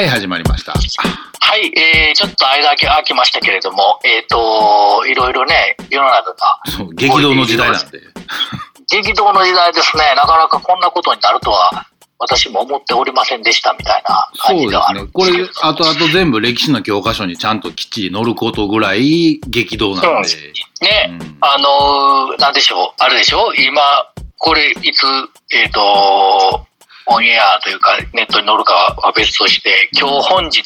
はい、始まりました。はい、えー、ちょっと間空きましたけれども、えっ、と、いろいろね、世の中がそう、激動の時代なんで。激動の時代ですね、なかなかこんなことになるとは、私も思っておりませんでしたみたいな感じではあるすね。これ、後々全部歴史の教科書にちゃんときっちり載ることぐらい激動なんで。ね、うんあのーなんでしょう、あれでしょ、今、これ、いつ、えっ、と、オンエアというか、ネットに載るかは別として、今日本日、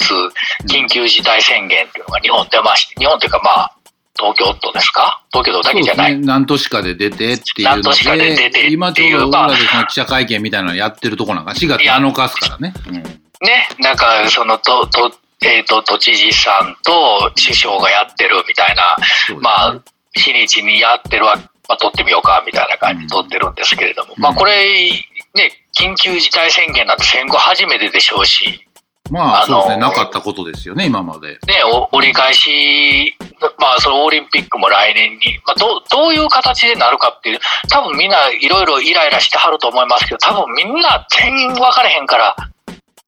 緊急事態宣言というのが日本出まして、日本というかまあ、東京都ですか？東京都だけじゃない。ね。何都市かで出てっていうの何都市かで出て今ちょうどでその記者会見みたいなのやってるとこなんか4月7日ですからね。うん。ね、なんか、その、と、と、えっ、と、都知事さんと首相がやってるみたいな、ね。まあ、日にちにやってるわ、まあ、撮ってみようか、みたいな感じで撮ってるんですけれども、うん。まあ、これ、ね、緊急事態宣言なんて戦後初めてでしょうし、まあ、あそうですね。なかったことですよね、今まで。ね、お折り返し、まあ、そのオリンピックも来年に、まあ、どう、どういう形でなるかっていう、多分みんないろいろイライラしてはると思いますけど、多分みんな全員分かれへんから、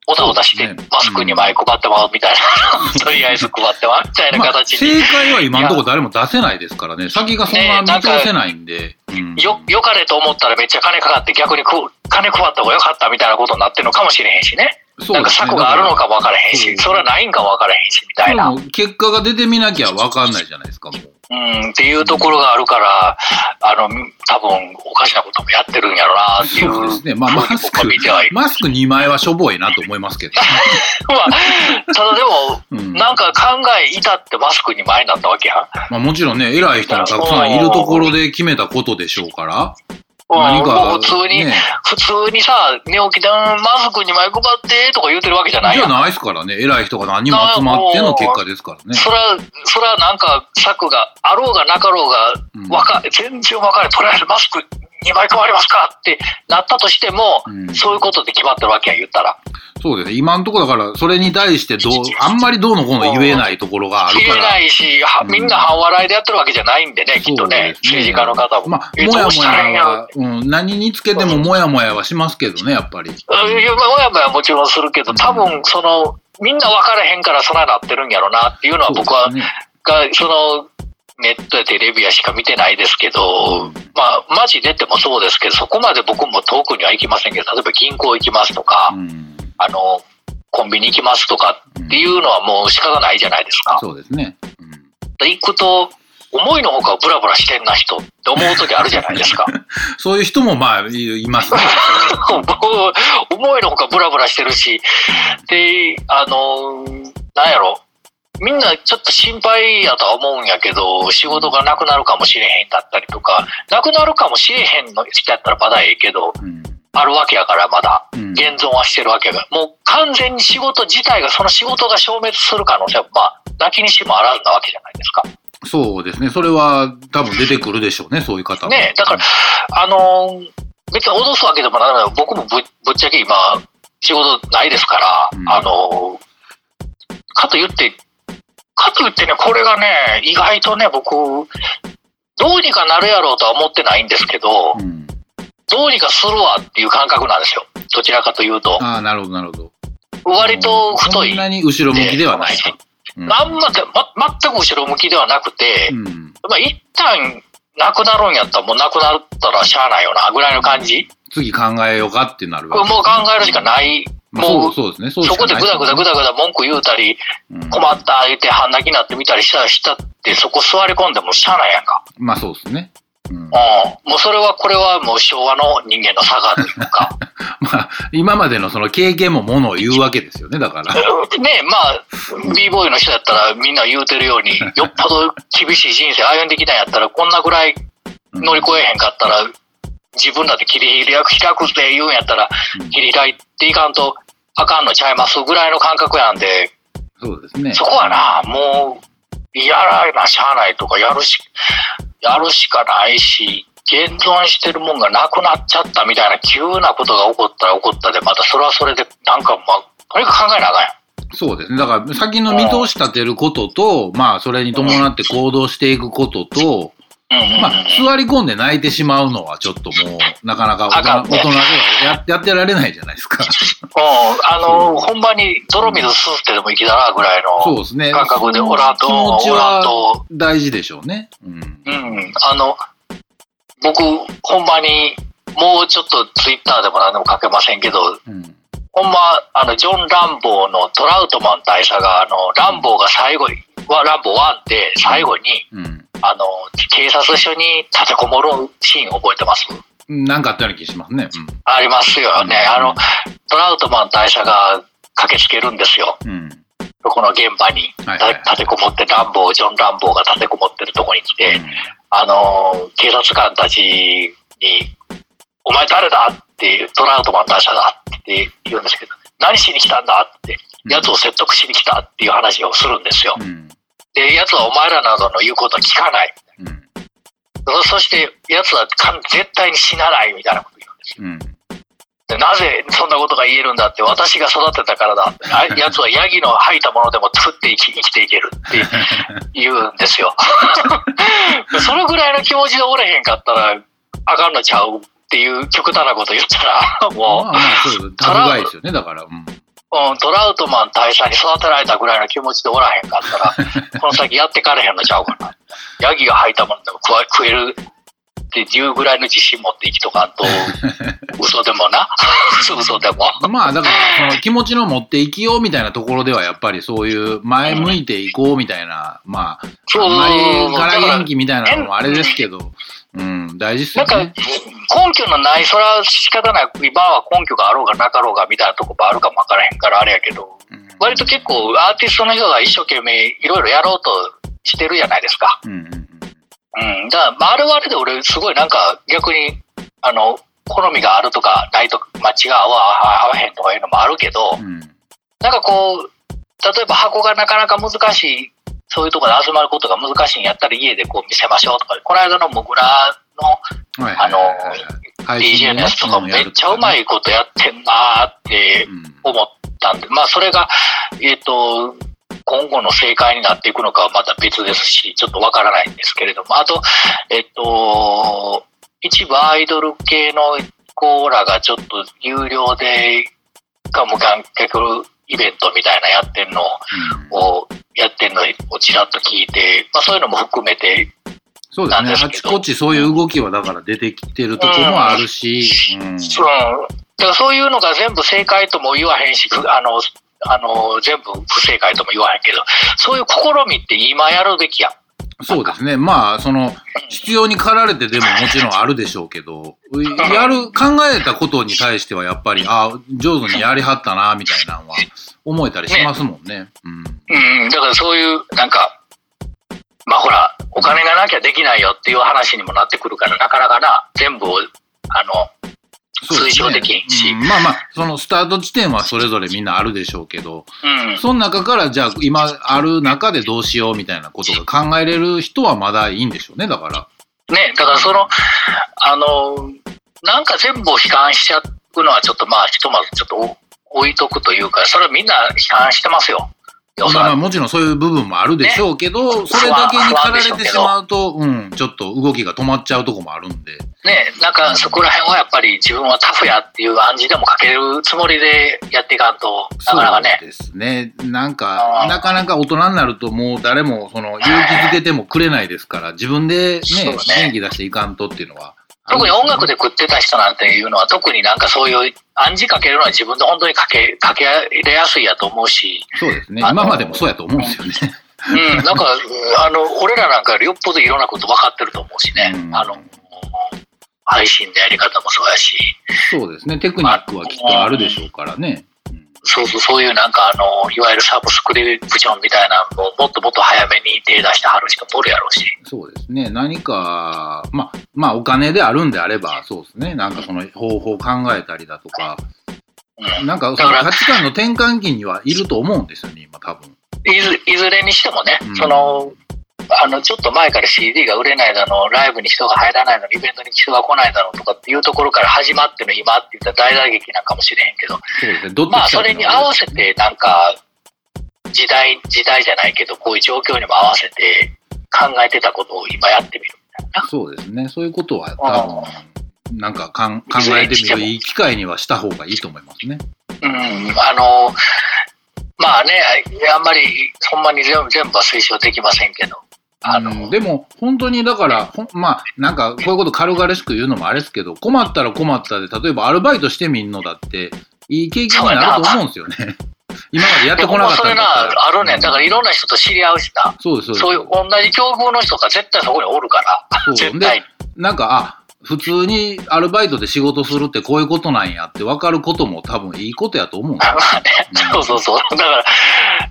おたおたしてマスクに前配ってもらうみたいな、とりあえず配ってもらうみたいなまあ、形に、正解は今のところ誰も出せないですからね。先がそんな見通せないんで。うんよ、よかれと思ったらめっちゃ金かかって逆にこう金配った方がよかったみたいなことになってるのかもしれへんしね。なんか策があるのかも分からへんし、それはないんかも分からへんし、みたいな。結果が出てみなきゃ分かんないじゃないですか、もう。うん、っていうところがあるから、あの、多分おかしなこともやってるんやろなっていう。そうですね。まあ、マスク。マスク2枚はしょぼいなと思いますけど。まあ、ただでも、うんなんか考え至ってマスクに前になったわけやん。まあ、もちろんね、偉い人もたくさんいるところで決めたことでしょうから。うん何か、普通に、ね、普通にさ、寝起きで、うんマスクに前配ってとか言うてるわけじゃないやん。じゃないですからね。偉い人が何人も集まっての結果ですからね。それは、それはなんか策があろうがなかろうが、うんわか、全然分かれ、とりあえずマスク2枚配りますかってなったとしても、うんそういうことで決まってるわけや、言ったら。そうですね。今のところだから、それに対してどう、あんまりどうのこうの言えないところがあるから。言えないし、はうんみんな半笑いでやってるわけじゃないんでね、きっとね、そうです政治家の方も。まあ、えもやもやは、うん、何につけてももやもやはしますけどね、やっぱり。うんもやもやもちろんするけど、多分その、みんな分からへんからそないなってるんやろなっていうのは僕は、ねが、その、ネットやテレビやしか見てないですけど、うんまあ、マジ出てもそうですけど、そこまで僕も遠くには行きませんけど、例えば銀行行きますとか、うんあの、コンビニ行きますとかっていうのはもう仕方ないじゃないですか。そうですね。うん行くと、思いのほかブラブラしてんな人って思う時あるじゃないですか。そういう人もまあ、いいますね。思いのほかブラブラしてるし、で、あの、なんやろ、みんなちょっと心配やとは思うんやけど、仕事がなくなるかもしれへんだったりとか、なくなるかもしれへんの人やったらまだええけど、うんあるわけやからまだ、うん現存はしてるわけやから、もう完全に仕事自体が、その仕事が消滅する可能性は、まあ、なきにしもあらずなわけじゃないですか。そうですね。それは多分出てくるでしょうね、そういう方もねだから、あのー別に脅すわけでもならない。僕もぶぶっちゃけ今、仕事ないですから、うんあのーかと言って、かと言ってね、これがね、意外とね、僕、どうにかなるやろうとは思ってないんですけど、うんどうにかするわっていう感覚なんですよ。どちらかというと。ああ、なるほど、なるほど。割と太い。そんなに後ろ向きではないと。うんあんまで、ま、全く後ろ向きではなくて、うんまあ、一旦なくなるんやったらもうなくなったらしゃあないよな、ぐらいの感じ。次考えようかってなるもう考えるしかない。まあもうそうそうですね。そうそこでぐだぐだぐだ。だぐだ文句言うたり、うん困った言って半泣きになってみたりしたらしたって、そこ座り込んでもしゃあないやんか。まあそうですね。うんうん。もうそれは、これはもう昭和の人間の差がというか。まあ、今までのその経験もものを言うわけですよね、だから。ねまあ、b ボーイの人だったらみんな言うてるように、よっぽど厳しい人生歩んできたんやったら、こんなぐらい乗り越えへんかったら、自分だって切り開く、開くって言うんやったらうん、切り開いていかんとあかんのちゃいますぐらいの感覚やんで、そうですね。そこはな、もう、やらなしゃあないとか、やるし、やるしかないし、現存してるもんがなくなっちゃったみたいな急なことが起こったら起こったで、またそれはそれで、なんかまあ、とにかく考えなあかんやん。そうですね。だから、先の見通し立てることと、まあ、それに伴って行動していくことと、まあ、座り込んで泣いてしまうのはちょっともう、なかなか大あかんね人大人ではややってられないじゃないですか。うん、あの、ほんまに泥水吸ってでもいきだなぐらいのそうですね。感覚でおらんと、気持ち大事でしょうね。うん。うん、あの、僕、ほんまに、もうちょっとツイッターでも何でも書けませんけど、うん。ほんま、あの、ジョン・ランボーのトラウトマン大佐が、あの、ランボーが最後に、はランボー1で最後に、うん。あの、警察署に立てこもるシーン覚えてます？なんかあったような気しますね。ありますよね。あの、トラウトマン大佐が駆けつけるんですよ。うん。うん。この現場に。立てこもって、ランボー、ジョン・ランボーが立てこもってるとこに来て、うんあの、警察官たちに、お前誰だって、トラウトマン大佐だって言うんですけど、何しに来たんだって、奴を説得しに来たっていう話をするんですよ。うん。で、奴はお前らなどの言うことを聞かない。うん。そそして、奴は絶対に死なないみたいなこと言うんですよ。うん。でなぜそんなことが言えるんだって、私が育てたからだって、あ奴はヤギの吐いたものでも作って生き生きていけるって 言うんですよ。それぐらいの気持ちでおれへんかったら、あかんのちゃうっていう極端なこと言ったら、もまあまあ、そうですよね、だから。うん。う、うん、トラウトマン大佐に育てられたぐらいの気持ちでおらへんかったら、この先やってかれへんのちゃうかな。ヤギが吐いたものでも食えるっていうぐらいの自信持って生きとかんと、嘘でもな。嘘でも。まあ、だから、その気持ちの持っていきようみたいなところでは、やっぱりそういう前向いていこうみたいな、まあ、そうあんまりから元気みたいなのもあれですけど、うん、大事っすなんか。根拠のない、それは仕方ない、今は根拠があろうがなかろうがみたいなとこもあるかもわからへんからあれやけど、うん割と結構アーティストの人が一生懸命いろいろやろうとしてるじゃないですか。うんうん。だから、まあ、あれはあれで俺すごいなんか逆に、あの、好みがあるとかないとか、間違が合わ合わへんとかいうのもあるけど、うんなんかこう、例えば箱がなかなか難しい、そういうところで集まることが難しいんやったら家でこう見せましょうとか、この間のモグラのはい。はいはい。はい DJ のやつとかめっちゃうまい。いことやってんなーってうん。思ったんで、まあそれが、えっ、と、今後の正解になっていくのかはまた別ですし、ちょっとわからないんですけれども、あと、えっ、と、一部アイドル系のコーラがちょっと有料で、か無観客イベントみたいなやってんのうんを、やってんのをちらっと聞いて、まあそういうのも含めて、そうですね。あちこちそういう動きはだから出てきてるとこもあるし、うんうん。だからそういうのが全部正解とも言わへんし、ふあの、あの、全部不正解とも言わへんけど、そういう試みって今やるべきやん。そうですね。まあ、その、必要に駆られてでももちろんあるでしょうけど、やる、考えたことに対してはやっぱり、あ上手にやりはったな、みたいなのは思えたりしますもんね。うん。うん、だからそういう、なんか、まあほら、お金がなきゃできないよっていう話にもなってくるから、なかなかな、全部を、あの、そうですねうんまあまあ、そのスタート地点はそれぞれみんなあるでしょうけど、うん、その中からじゃあ今ある中でどうしようみたいなことが考えれる人はまだいいんでしょうね、だから。ね、だからその、あの、なんか全部を悲観しちゃうのはちょっとまあ、ひとまずちょっとお置いとくというか、それはみんな悲観してますよ。まあまあもちろんそういう部分もあるでしょうけど、それだけに駆られてしまうと、うん、ちょっと動きが止まっちゃうとこもあるんで。ね、なんかそこら辺はやっぱり自分はタフやっていう暗示でもかけるつもりでやっていかんと、なかなかねそう。ですね。なんかなかなか大人になるともう誰もその勇気づけてもくれないですから、自分でね元気出していかんとっていうのは。特に音楽で食ってた人なんていうのは特になんかそういう暗示かけるのは自分で本当にかけ、かけ入れやすいやと思うし、そうですね。今までもそうやと思うんですよね。うん、なんか、あの、俺らなんかよっぽどいろんなこと分かってると思うしね、うんあの、配信のやり方もそうやし、そうですね。テクニックはきっとあるでしょうからね。うんそうそう、そういうなんかあの、いわゆるサブスクリプションみたいなのをもっともっと早めに手出してはる人もおるやろうし。そうですね。何か、まあ、まあ、お金であるんであれば、そうですね。なんかその方法を考えたりだとか、うん。なんかその価値観の転換期にはいると思うんですよね、今多分。いずいずれにしてもね、うんその、あの、ちょっと前から CD が売れないだの、ライブに人が入らないの、イベントに人が来ないだろうとかっていうところから始まっての今って言ったら大打撃なんかもしれへんけど。どまあそれに合わせてなんか、時代、時代じゃないけど、こういう状況にも合わせて考えてたことを今やってみるみたいなな。そうですね。そういうことは多分、なんかかん考えてみるいい機会にはした方がいいと思いますね。うん、あの、まあね、あんまりほんまに全部全部は推奨できませんけど、あの、うんでも、本当にだから、まあ、なんか、こういうこと軽々しく言うのもあれですけど、困ったら困ったで、例えばアルバイトしてみんのだって、いい経験になると思うんですよね。今までやってこなかったまそれなんだったら。、あるねん。だからいろんな人と知り合うしな。そうです、そういう同じ境遇の人が絶対そこにおるから、そう絶対。なんか、あ、普通にアルバイトで仕事するってこういうことなんやって分かることも多分いいことやと思うんですよ。そうそうそう。だから、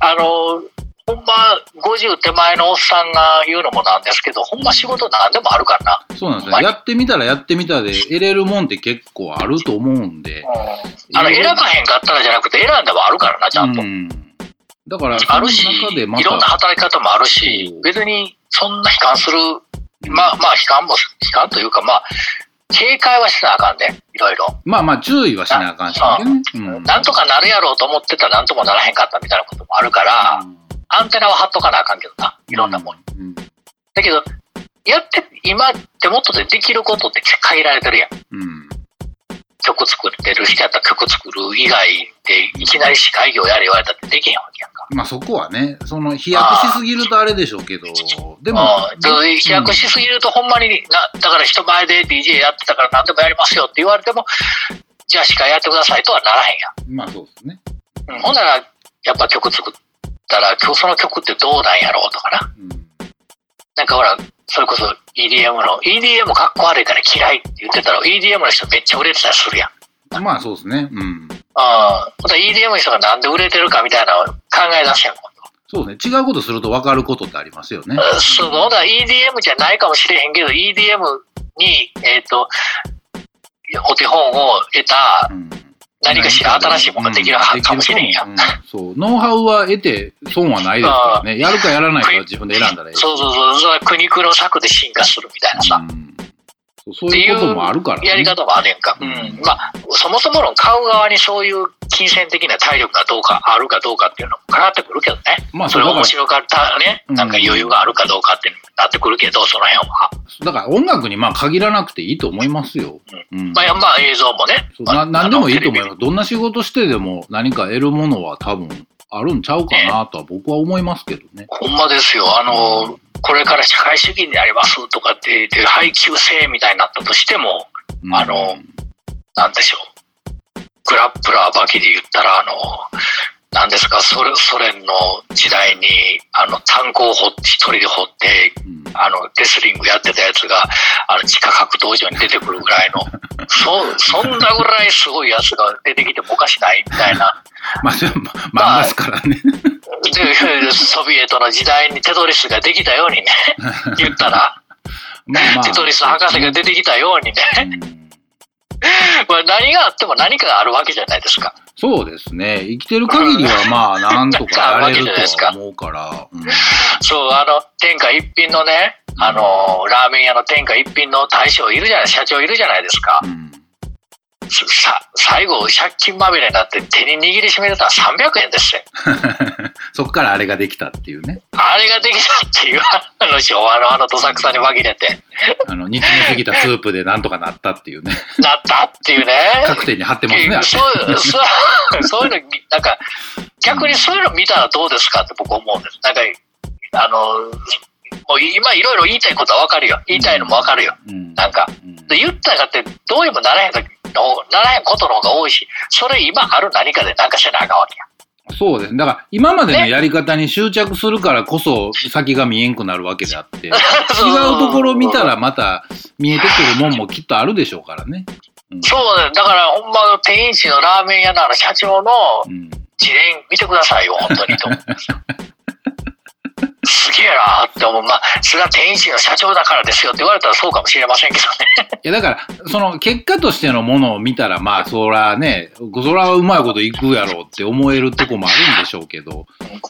あの、ほんま、50手前のおっさんが言うのもなんですけど、ほんま仕事なんでもあるからな。そうなんですよ。やってみたらやってみたで得れるもんって結構あると思うんで。あの、選ばへんかったらじゃなくて、選んでもあるからな、ちゃんと。うん。だから、あるし、その中でまいろんなた、働き方もあるしうん、別にそんな悲観する、まあまあ悲観も、悲観というか、まあ、警戒はしなあかんで、いろいろ。まあまあ注意はしなあかんしね。うん。なんとかなるやろうと思ってたらなんともならへんかったみたいなこともあるから、アンテナは張っとかなあかんけどな、いろんなもん。うん。だけど、やって、今手元でできることって限られてるやん。うん。曲作ってる人やったら曲作る以外で、いきなり司会業やれ言われたってできへんわけやんか。まあそこはね、その飛躍しすぎるとあれでしょうけど、でも、飛躍しすぎるとほんまにな、だから人前で DJ やってたから何でもやりますよって言われても、じゃあ司会やってくださいとはならへんやん。まあそうですね。うん、ほんなら、やっぱ曲作ったら、今日その曲ってどうなんやろうとかな。うん。なんかほら、それこそ EDM の、EDM かっこ悪いから嫌いって言ってたら、EDM の人めっちゃ売れてたりするやん。まあそうですね。うん。ああ、ほんと EDM の人がなんで売れてるかみたいなのを考え出すやん、今そうね。違うことすると分かることってありますよね。う、ほんなら EDM じゃないかもしれへんけど、EDM に、えっ、と、お手本を得たうん。何かしら新しいものができるうんかもしれんやん。うんそう。ノウハウは得て損はないですからね。やるかやらないかは自分で選んだらいい。そうそうそう、苦肉の策で進化するみたいなさ。うんそういうこともあるからね。やり方もあるやんか。うん。まあ、そもそもの買う側にそういう金銭的な体力がどうか、あるかどうかっていうのもかかってくるけどね。まあそれ面白かったね、うんなんか余裕があるかどうかってなってくるけど、その辺は。だから音楽にまあ限らなくていいと思いますよ。うんまあ、まあ映像もね。そうな何でもいいと思いす。ます。どんな仕事してでも何か得るものは多分あるんちゃうかなとは僕は思いますけどね。ほんまですよ。あの、これから社会主義になりますとかって言って、配給制みたいになったとしても、うんあのなんでしょう。グラップラーバキで言ったら、あの、なんですか、ソ連ソ連の時代に、あの、炭鉱を掘って、一人で掘って、うんあの、レスリングやってたやつが、あの、地下格闘場に出てくるぐらいの、そ、そんなぐらいすごいやつが出てきてもおかしないみたいな。まあ、ま漫画ですからね。で、ソビエトの時代にテトリスができたようにね、言ったら、まあまあ。テトリス博士が出てきたようにね、うん まあ何があっても何かがあるわけじゃないですか。そうですね。生きてる限りはまあ、なんとか やれるとは思うから。うんそう、あの、天下一品のね、あの、ラーメン屋の天下一品の大将いるじゃない、社長いるじゃないですか。うんさ、最後、借金まみれになって手に握りしめてたら300円ですよ。そっからあれができたっていうね。あれができたっていう、あの昭和のあのどさくさに紛れて、あの、煮詰めすぎたスープでなんとかなったっていうね。なったっていうね。各店に貼ってますね。そうそうそういうの、なんか、逆にそういうの見たらどうですかって僕思うんです。なんか、あの、もう今いろいろ言いたいことはわかるよ。言いたいのもわかるよ。うんなんか、うんで言ったかってどうにもならへんのならへんことの方が多いし、それ今ある何かでなんかせなあかんわけや。そうです。だから、今までのやり方に執着するからこそ先が見えんくなるわけであって、違うところ見たらまた見えてくるもんもきっとあるでしょうからね。うんそうね。だからほんま天一のラーメン屋の社長のうん自伝見てくださいよ、本当にと思うんです よ。すげえなって思う。まあ、それは天一の社長だからですよって言われたらそうかもしれませんけどね。いや、だから、その結果としてのものを見たら、まあ、そらね、そらうまいこといくやろうって思えるとこもあるんでしょうけど、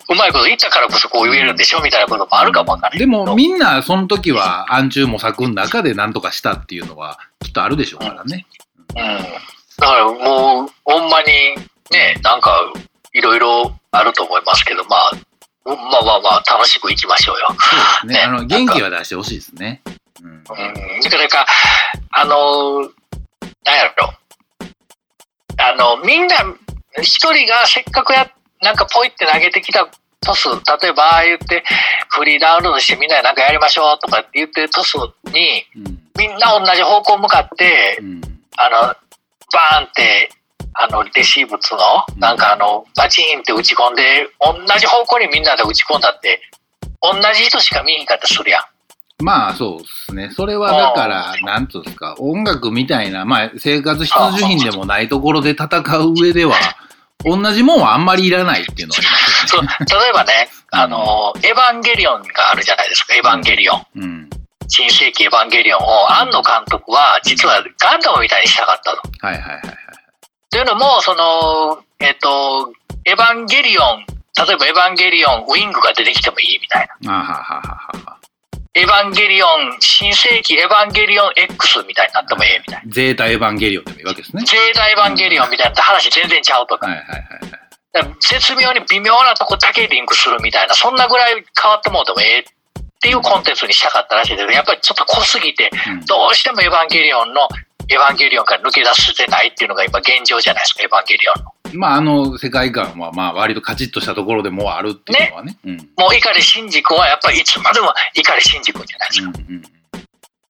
うまいこと言ったからこそこう言えるんでしょみたいなこともあるかもわか。でもみんなその時は暗中模索の中で何とかしたっていうのはきっとあるでしょうからね。うん。だからもう、ほんまにね、なんか、いろいろあると思いますけど、まあ、まあまあまあ、楽しくいきましょうよ。そうですね。ねあの、元気は出してほしいですね。うん。うん。だからか、あの、なんやろ。あの、みんな、一人がせっかくや、なんかポイって投げてきたトス、例えばああ言って、フリーダウンロードしてみんなでなんかやりましょうとかって言ってるトスに、うん。みんな同じ方向向かってう、ん。あの、バーンって、あの、レシーブツの、なんかあの、バチンって打ち込んで、同じ方向にみんなで打ち込んだって、同じ人しか見えへんかったりするやん。まあそうですね。それはだから、なんつうんですか、音楽みたいな、まあ生活必需品でもないところで戦う上では、同じもんはあんまりいらないっていうのはありますそうよね。例えばね、あの、エヴァンゲリオンがあるじゃないですか、エヴァンゲリオン。うん。新世紀エヴァンゲリオンを、庵野監督は、実はガンダムみたいにしたかったと。はいはいはいはい。というのも、その、えっ、と、エヴァンゲリオン、例えばエヴァンゲリオン、ウィングが出てきてもいいみたいな。あははははは。エヴァンゲリオン、新世紀エヴァンゲリオン X みたいになってもええみたいな。ゼータエヴァンゲリオンでもいいわけですね。ゼータエヴァンゲリオンみたいな話全然ちゃうとか。はいはいはい絶妙に微妙なとこだけリンクするみたいな、そんなぐらい変わってもうてもええっていうコンテンツにしたかったらしいんですけど、やっぱりちょっと濃すぎて、うんどうしてもエヴァンゲリオンの、エヴァンゲリオンから抜け出せてないっていうのが今現状じゃないですか、エヴァンゲリオンの。まああの世界観はまあ割とカチッとしたところでもうあるっていうのはね。うん。もう碇シンジ君はやっぱりいつまでも碇シンジ君じゃないですか。うんうん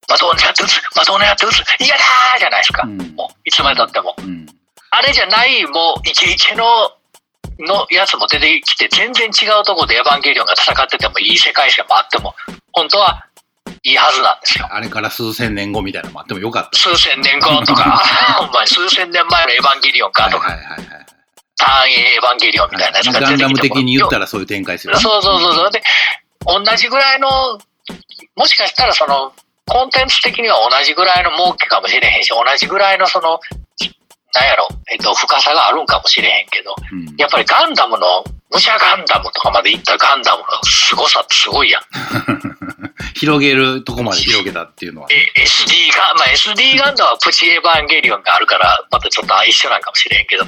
マドンナやって打つ、マドンナやって打つ、嫌だーじゃないですか。うんもういつまでたっても。うん。あれじゃない、もうイケイケの、のやつも出てきて、全然違うところでエヴァンゲリオンが戦っててもいい世界線もあっても、本当はいいはずなんですよ。あれから数千年後みたいなのもあってもよかった。数千年後とか、ほんまに数千年前のエヴァンゲリオンかとか、はいはいはいはい。ターンエヴァンゲリオンみたいなやつが出てきても。的に言ったらそういう展開する。そうそうそうそう。で、同じぐらいの、もしかしたらその、コンテンツ的には同じぐらいの儲けかもしれへんし、同じぐらいのその、なんやろ、えっと、深さがあるんかもしれへんけど、うんやっぱりガンダムの、武者ガンダムとかまで行ったガンダムの凄さってすごいやん。広げるとこまで広げたっていうのは。え SD ガン、まあ SD ガンダムはプチエヴァンゲリオンがあるから、またちょっと一緒なんかもしれへんけど、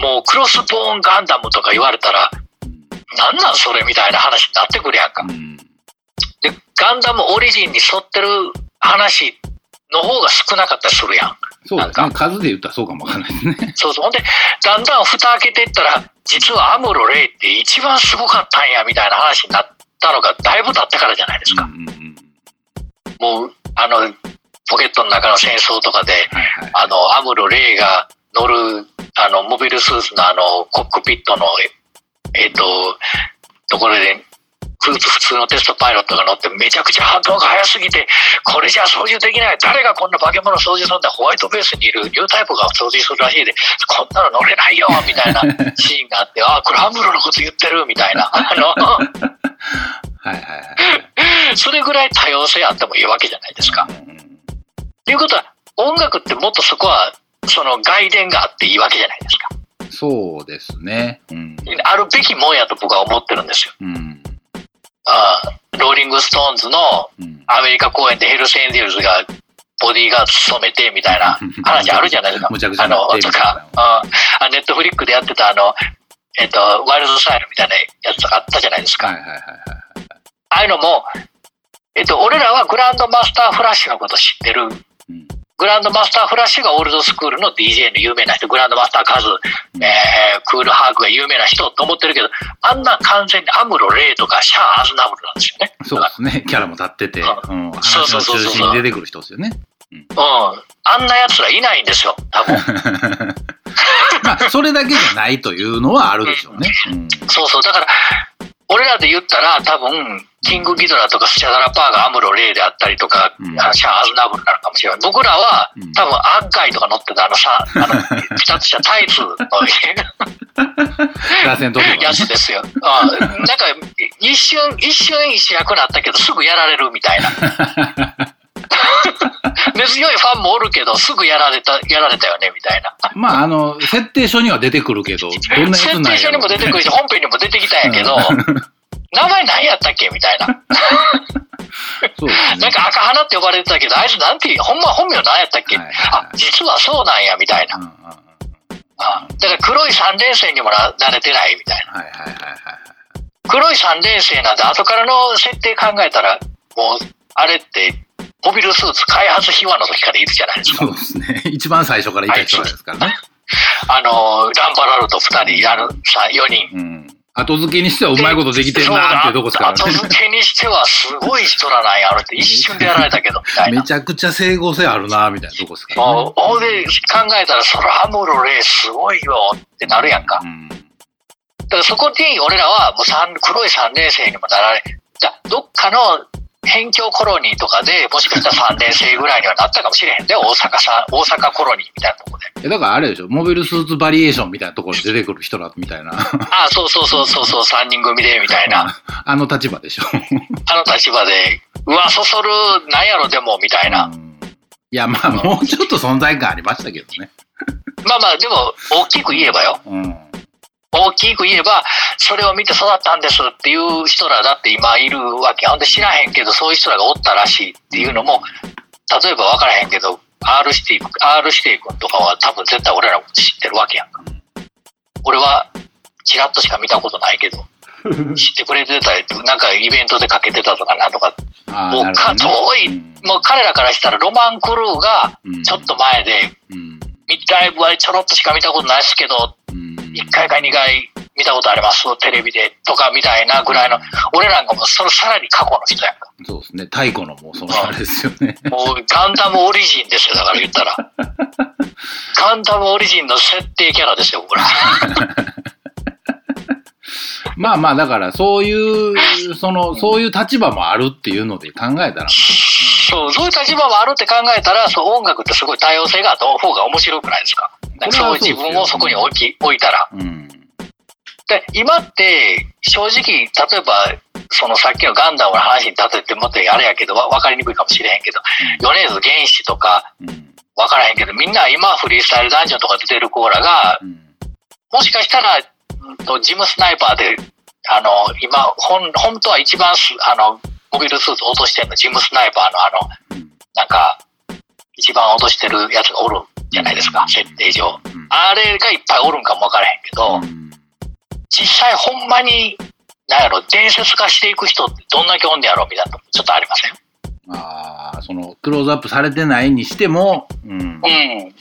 もうクロスボーンガンダムとか言われたら、なんなんそれみたいな話になってくるやんか。うんで、ガンダムオリジンに沿ってる話の方が少なかったりするやん。そうですね。数で言ったらそうかもわかんないですね。そうそう。ほんで、だんだん蓋開けていったら、実はアムロレイって一番すごかったんや、みたいな話になったのがだいぶ経ってからじゃないですか。うんうんうんもう、あの、ポケットの中の戦争とかで、はいはい。あの、アムロレイが乗る、あの、モビルスーツのあの、コックピットの、えっ、と、ところで、普通普通のテストパイロットが乗ってめちゃくちゃ反応が早すぎて、これじゃ操縦できない。誰がこんな化け物操縦するんだホワイトベースにいるニュータイプが操縦するらしいで、こんなの乗れないよみたいな シーンがあって、あ、これアムロのこと言ってるみたいな。あの、はいはいはい。それぐらい多様性あってもいいわけじゃないですか。うんうんということは、音楽ってもっとそこは、その外伝があっていいわけじゃないですか。そうですね。うん。あるべきもんやと僕は思ってるんですよ。うん。ローリング・ストーンズのうん。アメリカ公演でヘルズ・エンジェルズがボディーガード務めてみたいな話あるじゃないですか。むちゃくちゃあの、とか、あネットフリックスでやってたあの、えっ、と、ワイルドスタイルみたいなやつとかあったじゃないですか。ああいうのも、えっ、と、俺らはグランドマスターフラッシュのこと知ってる。うんグランドマスターフラッシュがオールドスクールの DJ の有名な人、グランドマスターカズ、うんえー、クールハークが有名な人と思ってるけど、あんな完全にアムロ・レイとかシャア・アズナブルなんですよね。そうですね。キャラも立ってて、うん。話そうそのうそうそう中心に出てくる人ですよね。うん。あんな奴らいないんですよ、多分。まあ、それだけじゃないというのはあるでしょうね。うん。そうそう。だから、俺らで言ったら多分、キングギドラとかスチャダラパーがアムロ・レイであったりとか、うんシャア・アズナブルなのかもしれない。僕らはうん多分、アッガイとか乗ってたあのさ、あの、ピタッとしたタイツのやつ ですよ。あなんか、一瞬、一瞬一役なったけど、すぐやられるみたいな。根強いファンもおるけど、すぐやられた、やられたよね、みたいな。まあ、あの、設定書には出てくるけど、どんなやつ設なんやろ定書にも出てくるし、本編にも出てきたんやけど、名前何やったっけ？みたいな。そうね。なんか赤花って呼ばれてたけど、あいつなんて、ほんま本名何やったっけ、はいはいあ、実はそうなんや、みたいな。うんうんうんあだから黒い三連星にもな慣れてないみたいな。はいはいはいはい。黒い三連星なんて後からの設定考えたら、もう、あれって、モビルスーツ開発秘話の時からいるじゃないですか。そうですね。一番最初からいた人ですからね。あの、ランバラルと二人、あの、さ、4人。うん。後付けにしてはうまいことできてんなっていうとこですからそうだ後ね。付けにしてはすごい人らなんやろって一瞬でやられたけど、みたいなめ。ちゃくちゃ整合性あるなみたいなとこですからね。もう、ほんで考えたら、そらハムロレーすごいよってなるやんか。うん。だからそこに俺らはもう三黒い3年生にもなられ、だどっかの辺境コロニーとかでもしかしたら3年生ぐらいにはなったかもしれへんで、大阪さん、大阪コロニーみたいなとこで。えだからあれでしょ、モビルスーツバリエーションみたいなところで出てくる人らみたいな、ああ、そうそうそうそうそう、3人組でみたいな。あの立場でしょ。あの立場で、うわ、そそる、なんやろでも、みたいな。うんいや、まあ、もうちょっと存在感ありましたけどね。まあまあ、でも、大きく言えばよ。うん。大きく言えば、それを見て育ったんですっていう人らだって今いるわけや。ほんで知らへんけど、そういう人らがおったらしいっていうのも、例えば分からへんけど、R シティ、R 指定君とかは多分絶対俺らも知ってるわけやんか。俺は、ちらっとしか見たことないけど、知ってくれてたり、なんかイベントでかけてたとかなんとか、あもうか遠い、うんもう彼らからしたらロマンクルーがうんちょっと前で、うん。ライブはちょろっとしか見たことないですけど、うん。1回か2回見たことあります、テレビでとかみたいなぐらいの、俺なんかもうそのさらに過去の人やんか。そうですね。太古のもうそのあれですよね。もうガンダムオリジンですよ、だから言ったら。ガンダムオリジンの設定キャラですよ、僕ら。まあまあ、だから、そういう、その、そういう立場もあるっていうので考えたら、そう、そういう立場もあるって考えたら、そう音楽ってすごい多様性があった方が面白くないですか？かそういう自分をそこに置き置いたら。うん。で、今って、正直、例えば、そのさっきのガンダムの話に立ててもってあれやけど、わ分かりにくいかもしれへんけど、米津玄師とかうん。分からへんけど、みんな今フリースタイルダンジョンとか出てる子らが、うん。もしかしたら、うんとジムスナイパーで、あの、今、ほん、本当は一番す、あの、モビルスーツ落としてるの、ジムスナイパーのあの、うんなんか、一番落としてるやつがおるじゃないですか、設定上。うん。あれがいっぱいおるんかも分からへんけど、うん実際ほんまに、なんやろ、伝説化していく人ってどんだけおんねやろみたいなのちょっとありません？ああ、その、クローズアップされてないにしても、うん。うん。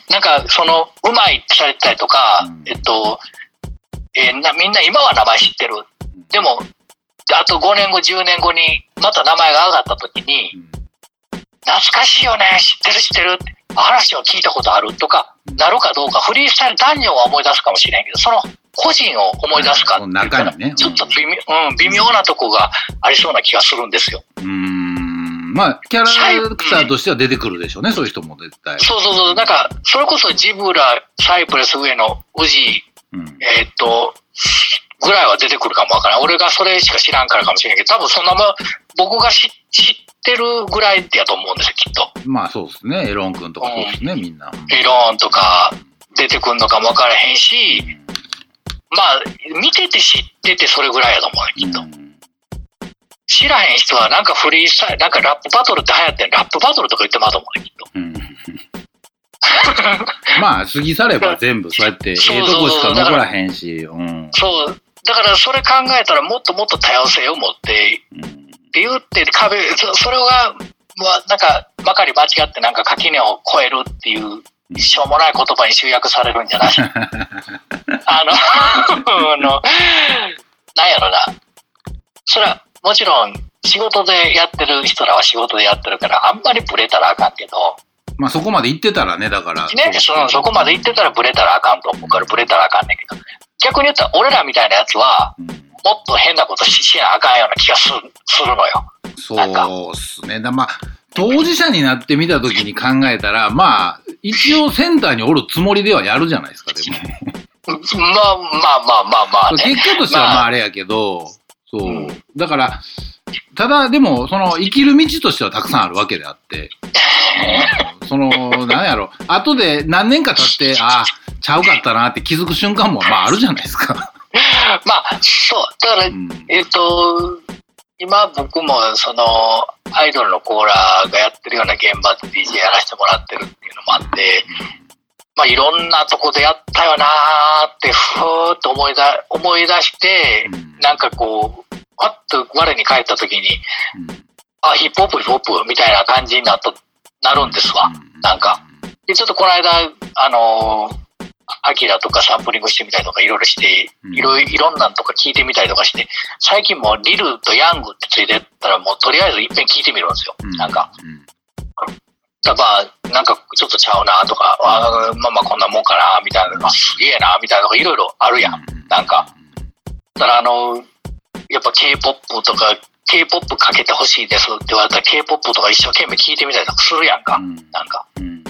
なんか、その、うまいってされてたりとか、うんえっと、えーな、みんな今は名前知ってる。でも、あと5年後、10年後に、また名前が上がった時に、懐かしいよね、知ってる知ってる話を聞いたことあるとか、なるかどうか、フリースタイルダンジョンは思い出すかもしれんけど、その個人を思い出すかっていう中にねちょっと微妙,、うん、微妙なとこがありそうな気がするんですよ。うーん。まあ、キャラクターとしては出てくるでしょうね、そういう人も絶対。そうそうそう、なんか、それこそジブラ、サイプレス上のウジ、うん。えーっと、ぐらいは出てくるかもわからない。俺がそれしか知らんからかもしれんけど、多分そんなもん、僕が知知ってるぐらいやと思うんですよ、きっと。まあ、そうですね。エロン君とかそうですね、みんな。エローンとか出てくるのかもわからへんし、まあ、見てて知っててそれぐらいやと思うね、きっと。うん知らへん人はなんかフリースタイル、なんかラップバトルって流行ってるラップバトルとか言ってまうと思うね、きっと。うん まあ、過ぎ去れば全部そうやって、ええとこしか残らへんし、うん。そう。だからそれ考えたらもっともっと多様性を持ってうんって言って壁、そそれが、まあ、なんか、ばかり間違ってなんか垣根を越えるっていう、しょうもない言葉に集約されるんじゃない？あの、あの、なんやろな。それは、もちろん、仕事でやってる人らは仕事でやってるから、あんまりブレたらあかんけど、まあ、そこまで行ってたらね、だから。ね、そのそこまで行ってたらブレたらあかんと思うから、ブレたらあかんねんけど、逆に言ったら、俺らみたいなやつは、うんもっと変なことししなあかんような気がするするのよ。そうっすね。だまあ、当事者になってみたときに考えたら、まあ、一応センターにおるつもりではやるじゃないですか、でも。まあまあまあまあまあね。結果としてはまあまああれやけど、そうう。んだから、ただでも、その生きる道としてはたくさんあるわけであって、う んその、なんやろ、後で何年か経って、ああ、ちゃうかったなって気づく瞬間も、まああるじゃないですか。まあ、そう。だからう、ん。えっ、と、今僕もそのアイドルのコーラがやってるような現場で DJ やらせてもらってるっていうのもあって、まあいろんなとこでやったよなーってふーっと思いだ思い出して、うんなんかこう、パッと我に返った時に、うんあ、ヒップホップ、ヒップホップみたいな感じになった、なるんですわ。なんか。で、ちょっとこの間、あのーアキラとかサンプリングしてみたりとかいろいろして、うんいろいろいろんなんとか聞いてみたりとかして、最近もうリルとヤングってついてったらもうとりあえずいっぺん聞いてみるんですよ。うんなんか、うんやっぱ、なんかちょっとちゃうなとか、あーまあまあこんなもんかな、みたいな、あすげえな、みたいなのがいろいろあるやん。なんか。だからあの、やっぱ K-POP とか、K-POP かけてほしいですって言われたら K-POP とか一生懸命聞いてみたりとかするやんか。うんなんか。うん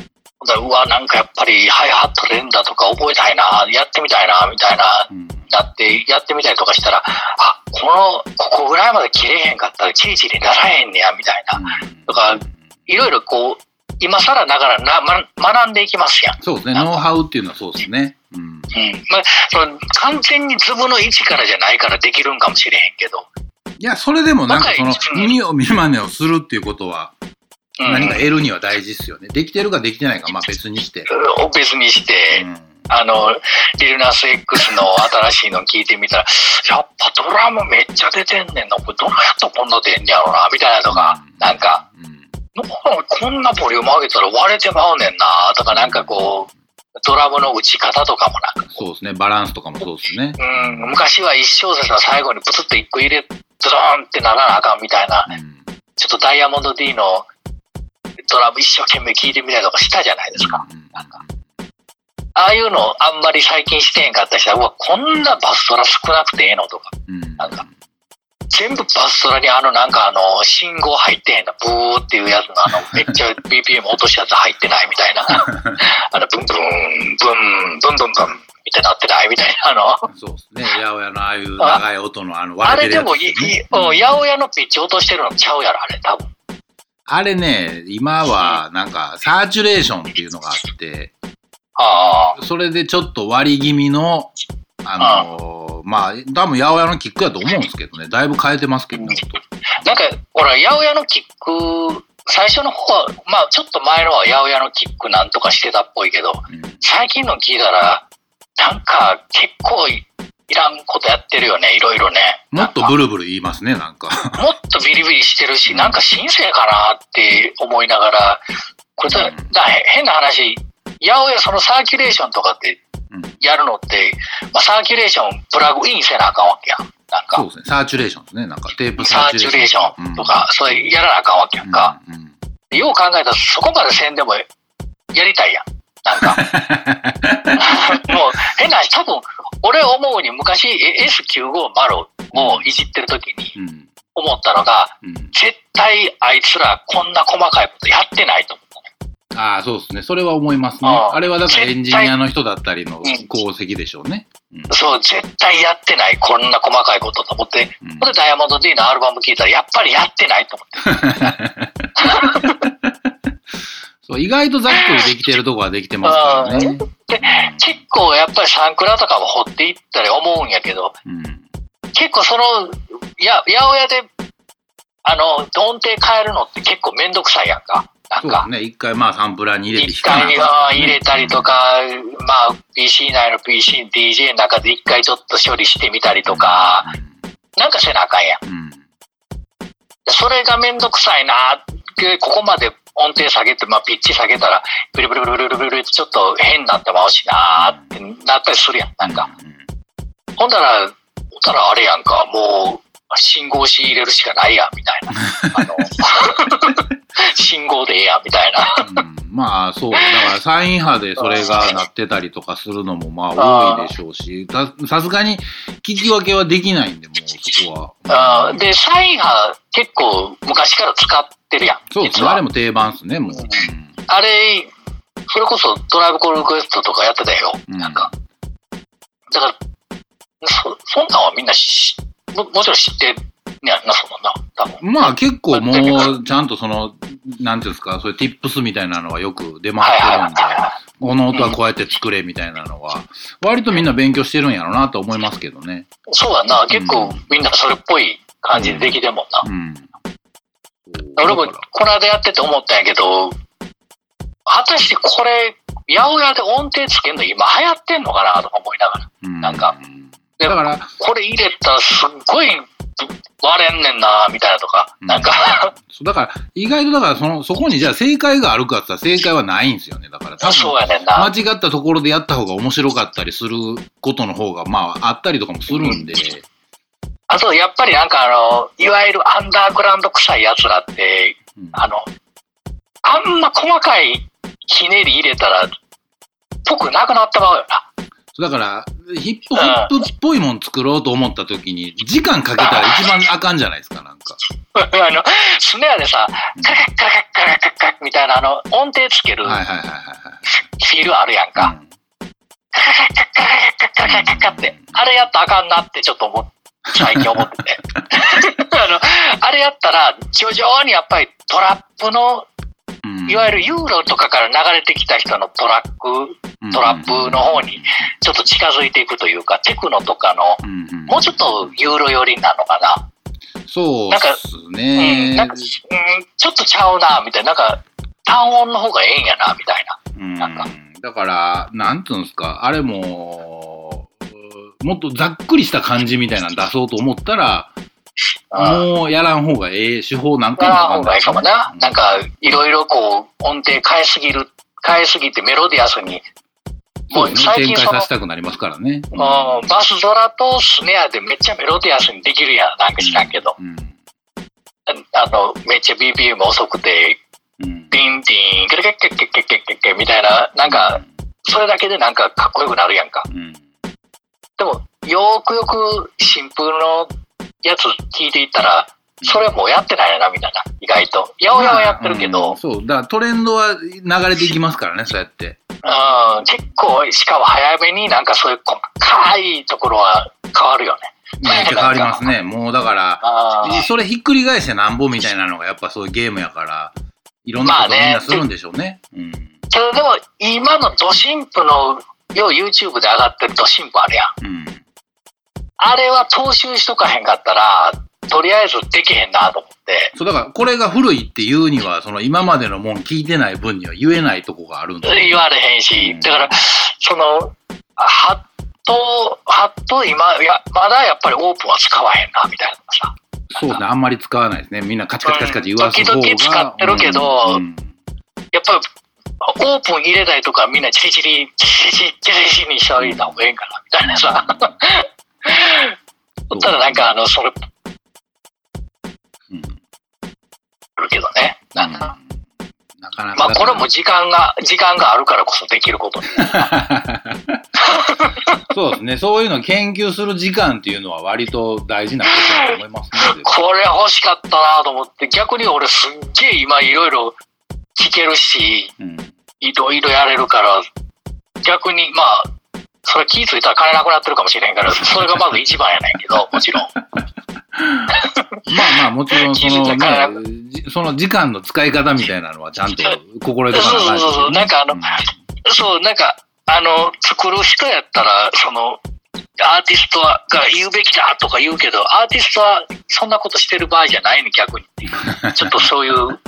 だらうわ、なんかやっぱりハイハット連打とか覚えたいな、やってみたいな、みたいな、うんなって、やってみたりとかしたら、あ、この、ここぐらいまで切れへんかったらチリチリならへんねや、みたいな。とか、いろいろこう、今更ながらな、ま、学んでいきますやん。そうですね、ノウハウっていうのはそうですね。うんうん。まあ、その完全にズブの位置からじゃないからできるんかもしれへんけど。いや、それでもなんかその若い、うん見まねをするっていうことは、うん。何か得るには大事ですよね。できてるかできてないか、まあ別にして。を別にして、うんあの、リルナス X の新しいの聞いてみたら、やっぱドラムめっちゃ出てんねんな。これどうやったらこんな出んねやろな、みたいなとか、なんか、うんなんかこんなボリューム上げたら割れてまうねんな、とかなんかこう、ドラムの打ち方とかもなそうですね、バランスとかもそうですね。うん、昔は一小節の最後にプツッと一個入れ、ドドーンってならなあかんみたいな、うん。ちょっとダイヤモンド D のドラム一生懸命聴いてみたりとかしたじゃないですか。うんなんかああいうのあんまり最近してへんかった人は、うわ、こんなバストラ少なくてええのとか、うんなんか全部バストラにあのなんかあの、信号入ってへんの、ブーっていうやつのあの、めっちゃ BPM 落としたやつ入ってないみたいな。あの、ブンブン、ブン、ブンブンブン、みたいになってないみたいな、あの、そうですね、八百屋のああいう長い音のあのあ割れてるやつれでもいい、八百屋のピッチ落としてるのちゃうやろ、あれ、多分。あれね、今はなんかサーチュレーションっていうのがあって、ああ。それでちょっと割り気味の、あのーまあ、多分八百屋のキックやと思うんですけどね、だいぶ変えてますけどね、なんか、ほら、八百屋のキック、最初の方は、まあ、ちょっと前のは八百屋のキックなんとかしてたっぽいけど、うん。最近の聞いたら、なんか結構いいらんことやってるよね、いろいろね。もっとブルブル言いますね、なんか。もっとビリビリしてるし、なんか神聖かなって思いながら、これだ、うんだ変な話、八百屋そのサーキュレーションとかってうんやるのって、まあ、サーキュレーションプラグインせなあかんわけやん。なんかそう、ですね、サーチュレーションですね、なんかテープサーチュレーションとか、それやらなあかんわけやんか。うんうんよう考えたらそこまでせんでもやりたいやん。なんか。もう変な話、多分、俺思うに昔え S950 をいじってる時にうん思ったのが、うん絶対あいつらこんな細かいことやってないと思ったね。ああ、そうですね。それは思いますね。あれはだからエンジニアの人だったりのうん功績でしょうね。うんそう、絶対やってない、こんな細かいことと思って、うんこれダイヤモンド D のアルバム聴いたら、やっぱりやってないと思って。意外とざっくりできてるとこはできてますからね。で、結構やっぱりサンクラとかも掘っていったり思うんやけど、うん結構その、や、八百屋で、あの、音程変えるのって結構めんどくさいやんか。なんか。ね。一回まあサンプラーに入れて一回入れたりとか、まあ PC 内の PC、DJ の中で一回ちょっと処理してみたりとか、なんかせなあかんやん。うんうんそれがめんどくさいなって、ここまで音程下げて、まあピッチ下げたら、ブルブルブルブルブルブルってちょっと変になってまうしなーってなったりするやん。なんか。ほんだら、ほんだらあれやんか、もう、信号し入れるしかないやん、みたいな。あの、信号でええやん、みたいな。うんまあそう、だからサイン波でそれがなってたりとかするのもまあ 多いでしょうし、たさすがに聞き分けはできないんで、もう そこは。あーで、サイン波結構昔から使ってるやん。そうですね。あれも定番っすね、もう。あれ、それこそドライブコールクエストとかやってたよ。うんなんか。だから、そ、そんなんはみんなしももちろん知ってんやんな、そのな。まあ結構もう、ちゃんとその、なんていうんですか、そういう tips みたいなのはよく出回ってるんで、はこの音はこうやって作れみたいなのは、割とみんな勉強してるんやろうなと思いますけどね。い。そうやな。結構みんなそれっぽい感じでできてるもんな。うん。俺もこの間やってて思ったんやけど、果たしてこれ、八百屋で音程つけるの今流行ってんのかなとか思いながら。うんなんかでだから、これ入れたらすっごい割れんねんな、みたいなとか、うんなんか、そうだから、意外とだからその、そこにじゃあ正解があるかって言ったら正解はないんですよね。だからそうやねんな。間違ったところでやった方が面白かったりすることの方が、まあ、あったりとかもするんで、あと、やっぱりなんかあの、いわゆるアンダーグラウンド臭い奴らって、うんあの、あんま細かいひねり入れたら、ぽくなくなってまうよな。だから、ヒップホップっぽいもん作ろうと思った時に、時間かけたら一番あかんじゃないですか、なんか。あの、スネアでさ、カカッカカッカカッカみたいなあの、音程つけるフィールあるやんか。はい。カカカッカカカカって、あれやったらあかんなってちょっと思っ最近思ってて。あの、あれやったら、徐々にやっぱりトラップの、うんいわゆるユーロとかから流れてきた人のトラック、トラップの方にちょっと近づいていくというか、テクノとかの、もうちょっとユーロ寄りなのかな。そうっすうん、ね。なんか、うん、ちょっとちゃうな、みたいな。なんか、単音の方がええんやな、みたいな。うんなんかだから、なんていうんですか、あれも、うもっとざっくりした感じみたいなの出そうと思ったら、うん。もうやらん方がええ手法なんかやもらん方がいいかもな。なんか、か、いろいろこう、音程変えすぎる、変えすぎてメロディアスに、もう最近そのさせたくなりますからね。うん、バスドラとスネアでめっちゃメロディアスにできるやん。なんか知らんけど。うん。あの、めっちゃ BPM 遅くて、うん。ビンティン、ケケケケケケケケケみたいな、なんか、それだけでなんかかっこよくなるやんか。うん、でも、よくよく新風のやつ聞いていったら、それもうやってないよな、みたいな。意外と。やおやおやってるけど、うんそう、だからトレンドは流れていきますからね、そうやって。うん、結構、しかも早めになんかそういう細かいところは変わるよね。めっちゃ変わりますね。もうだから、それひっくり返してなんぼみたいなのがやっぱそういうゲームやから、いろんなことまあねみんなするんでしょうね。うん。けどでも、今のド新婦の、よう YouTube で上がってるド新婦あるやん。うん。あれは踏襲しとかへんかったら、とりあえずできへんなと思って。そう、だからこれが古いっていうには、その今までのもん聞いてない分には言えないとこがあるんで。言われへんし、だから、その、ハット、ハット今、いや、まだやっぱりオープンは使わへんな、みたいなさ。そうね、あんまり使わないですね。みんなカチカチカチカチ言わす方が。時々使ってるけどうんやっぱり、オープン入れたいとかみんなチリチリ、チリチリ、チリチリにしたらいいた方がええんかな、みたいなさ。たらなんかあの、それ、うんあるけどね。なんか、なかなか。まあこれも時間が、時間があるからこそできることに。そうですね。そういうのを研究する時間っていうのは割と大事なことだと思いますね。これ欲しかったなと思って、逆に俺すっげえ今いろいろ聞けるし、うん。いろいろやれるから、逆にまあ、それ気ぃついたら金なくなってるかもしれんから、それがまず一番やねんけど、もちろん。まあまあ、もちろんその、たからね、じその時間の使い方みたいなのはちゃんと心得ておかなそうそうそうなんかあのそう、なんか、あの、作る人やったら、その、アーティストが言うべきだとか言うけど、アーティストはそんなことしてる場合じゃないね、逆に。っていう。ちょっとそういう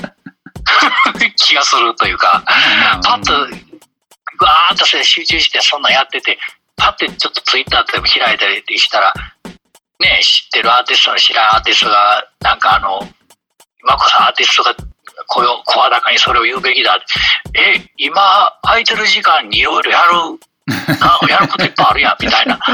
気がするというか、まあまあパッと、ぐわーっとそれ集中してそんなんやってて、パッてちょっとツイッターでも開いたりしたら、ね、知ってるアーティストの知らんアーティストが、なんかあの、今こそアーティストが声を声高にそれを言うべきだ。え、今空いてる時間にいろいろやる、なやることいっぱいあるやん、みたいな。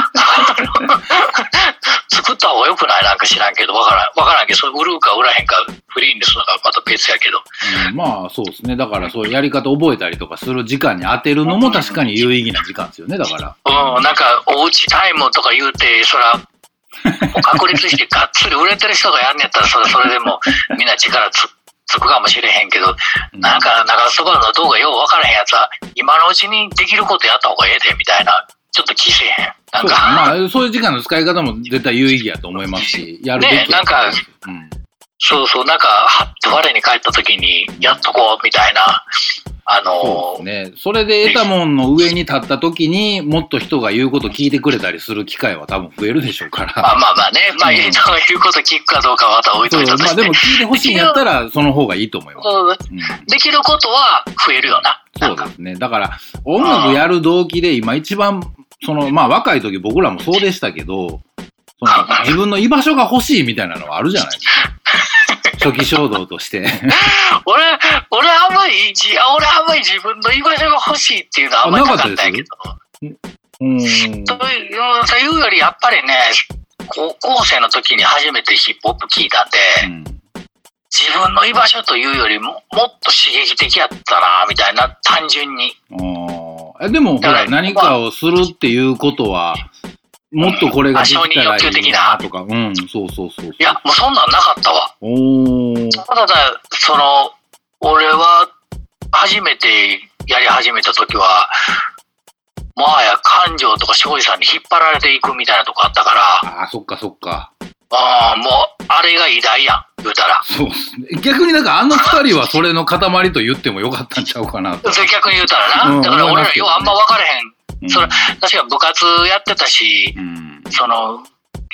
作った方がよくない？なんか知らんけど、わからん、わからんけど、それ売るか売らへんか、フリーにするのがまた別やけど。うんまあそうですね。だからそういうやり方覚えたりとかする時間に当てるのも確かに有意義な時間ですよね。だから。うん、なんか、おうちタイムとか言うて、そら、確立してがっつり売れてる人がやんねやったら、それ、それでもみんな力つつくかもしれへんけど、うんなんか、長そばの動画よう分からへんやつは、今のうちにできることやった方がええで、みたいな、ちょっと気せえへん。な。んか、まあそういう時間の使い方も絶対有意義やと思いますし、やるべきやねなんかうんそうそう、なんか、はっと我に帰った時に、やっとこう、みたいな、あのそうですね。それで得たもんの上に立った時にもっと人が言うこと聞いてくれたりする機会は多分増えるでしょうから。まあまあまあね、まあ、うん言うこと聞くかどうかはまた置いといたとして、まあでも聞いてほしいんやったらその方がいいと思います。そううんできることは増えるよな。そうですね。だから、音楽やる動機で今一番、その、まあ若い時僕らもそうでしたけど、その自分の居場所が欲しいみたいなのはあるじゃないですか。初期衝動として。俺、俺あんまり、じ俺あんまり自分の居場所が欲しいっていうのはあんまりなかったんやけど。うん。というというより、やっぱりね、高校生の時に初めてヒップホップ聞いたんで、うん自分の居場所というよりも、もっと刺激的やったな、みたいな、単純に。えでも、ほら何かをするっていうことは、もっとこれができたらいいなとか、うん、そうそうそう。いや、もうそんなんなかったわ。おー。ただ、その、俺は、初めてやり始めた時は、もはや感情とか庄司さんに引っ張られていくみたいなとこあったから、ああ、そっかそっか。ああ、もう、あれが偉大やん、言うたら。そうっすね。逆になんかあの二人はそれの塊と言ってもよかったんちゃうかなと。逆に言うたらな。うんだから俺らようあんま分かれへん。うんそれ確か部活やってたし、うん。その、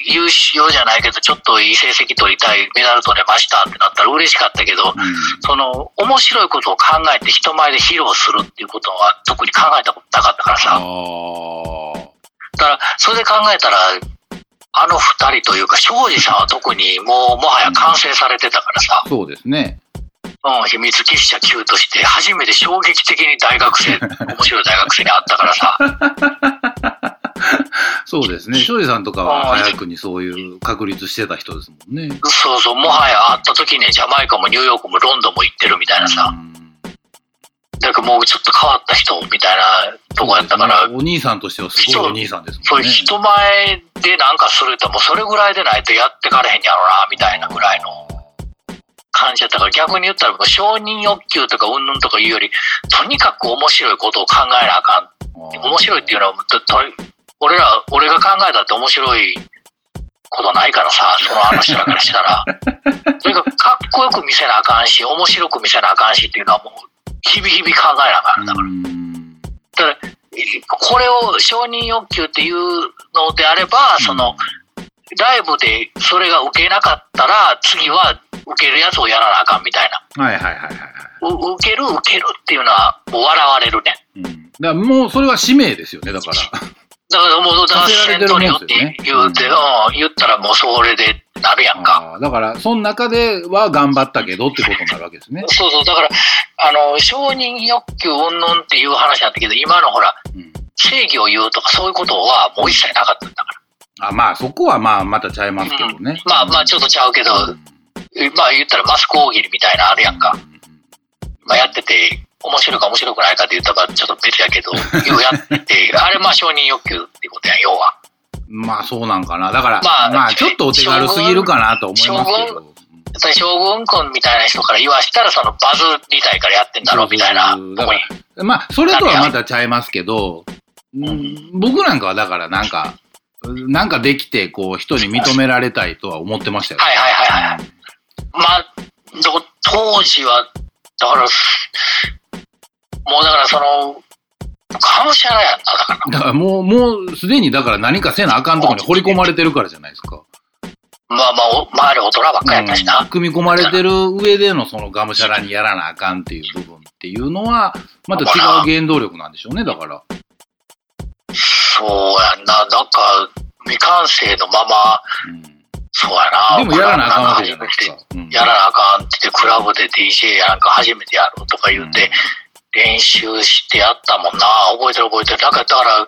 優勝じゃないけど、ちょっといい成績取りたい、メダル取れましたってなったら嬉しかったけど、その、面白いことを考えて人前で披露するっていうことは特に考えたことなかったからあさ。あ。だから、それで考えたら、あの二人というか、庄司さんは特にもう、もはや完成されてたからさ、そうですね。うん、秘密結社級として、初めて衝撃的に大学生、面白い大学生に会ったからさ、そうですね。庄司さんとかは早くにそういう確立してた人ですもんね。そうそう、もはや会った時にジャマイカもニューヨークもロンドンも行ってるみたいなさ、うん。だからもうちょっと変わった人みたいなとこやったから、お兄さんとしてはすごいお兄さんですもんね。そういう人前でなんかするともうそれぐらいでないとやってかれへんやろな、みたいなぐらいの感じだったから逆に言ったら承認欲求とかうんぬんとかいうより、とにかく面白いことを考えなあかん。面白いっていうのは、俺ら、俺が考えたって面白いことないからさ、そのあの人らからしたら。とにかくかっこよく見せなあかんし、面白く見せなあかんしっていうのはもう、日々日々考えなあかん。だからうんだからこれを承認欲求っていうのであれば、その、ライブでそれが受けなかったら、次は受けるやつをやらなあかんみたいな。はいはいはいはいはい。う受ける受けるっていうのは、笑われるね。うん。だからもうそれは使命ですよね、だから。だからもう、だからさせられてるもんですよねって言うて、うん、言ったらもうそれでなるやんか。だから、その中では頑張ったけどってことになるわけですね。そうそう、だから、あの、承認欲求云々っていう話なんだけど、今のほら、うん。正義を言うとかそういうことはもう一切なかったんだから。あまあ、そこはまあ、またちゃいますけどね。まあまあちょっとちゃうけど、うんまあ言ったらマスク大喜利みたいなのあるやんか。まあやってて、面白いか面白くないかって言ったらちょっと別やけど、ようやってて、あれまあ承認欲求ってことやん、要は。まあ、そうなんかな。だから、まあまあ、ちょっとお手軽すぎるかなと思いますけ将ど。やっぱり将軍君みたいな人から言わしたら、そのバズりたいからやってんだろうみたいな。まあ、それとはまたちゃいますけど、うん僕なんかはだからなんか、なんかできて、こう、人に認められたいとは思ってましたよ。はいはいはいはい。まあ、ど当時は、だから、もうだからその、がむしゃらやんな、だから。だからもう、もうすでにだから何かせなあかんとこに掘り込まれてるからじゃないですか。まあまあ、お周り大人ばっかりやったしな。うん組み込まれてる上でのそのがむしゃらにやらなあかんっていう部分っていうのは、また違う原動力なんでしょうね、だから。そうやんな。なんか、未完成のまま、うんそうやな。でもやらなあかんわけじゃないですか。うんやらなあかんって言って、クラブで DJ やなんか初めてやろうとか言って、練習してやったもんな。覚えてる覚えてる。なんか、だから、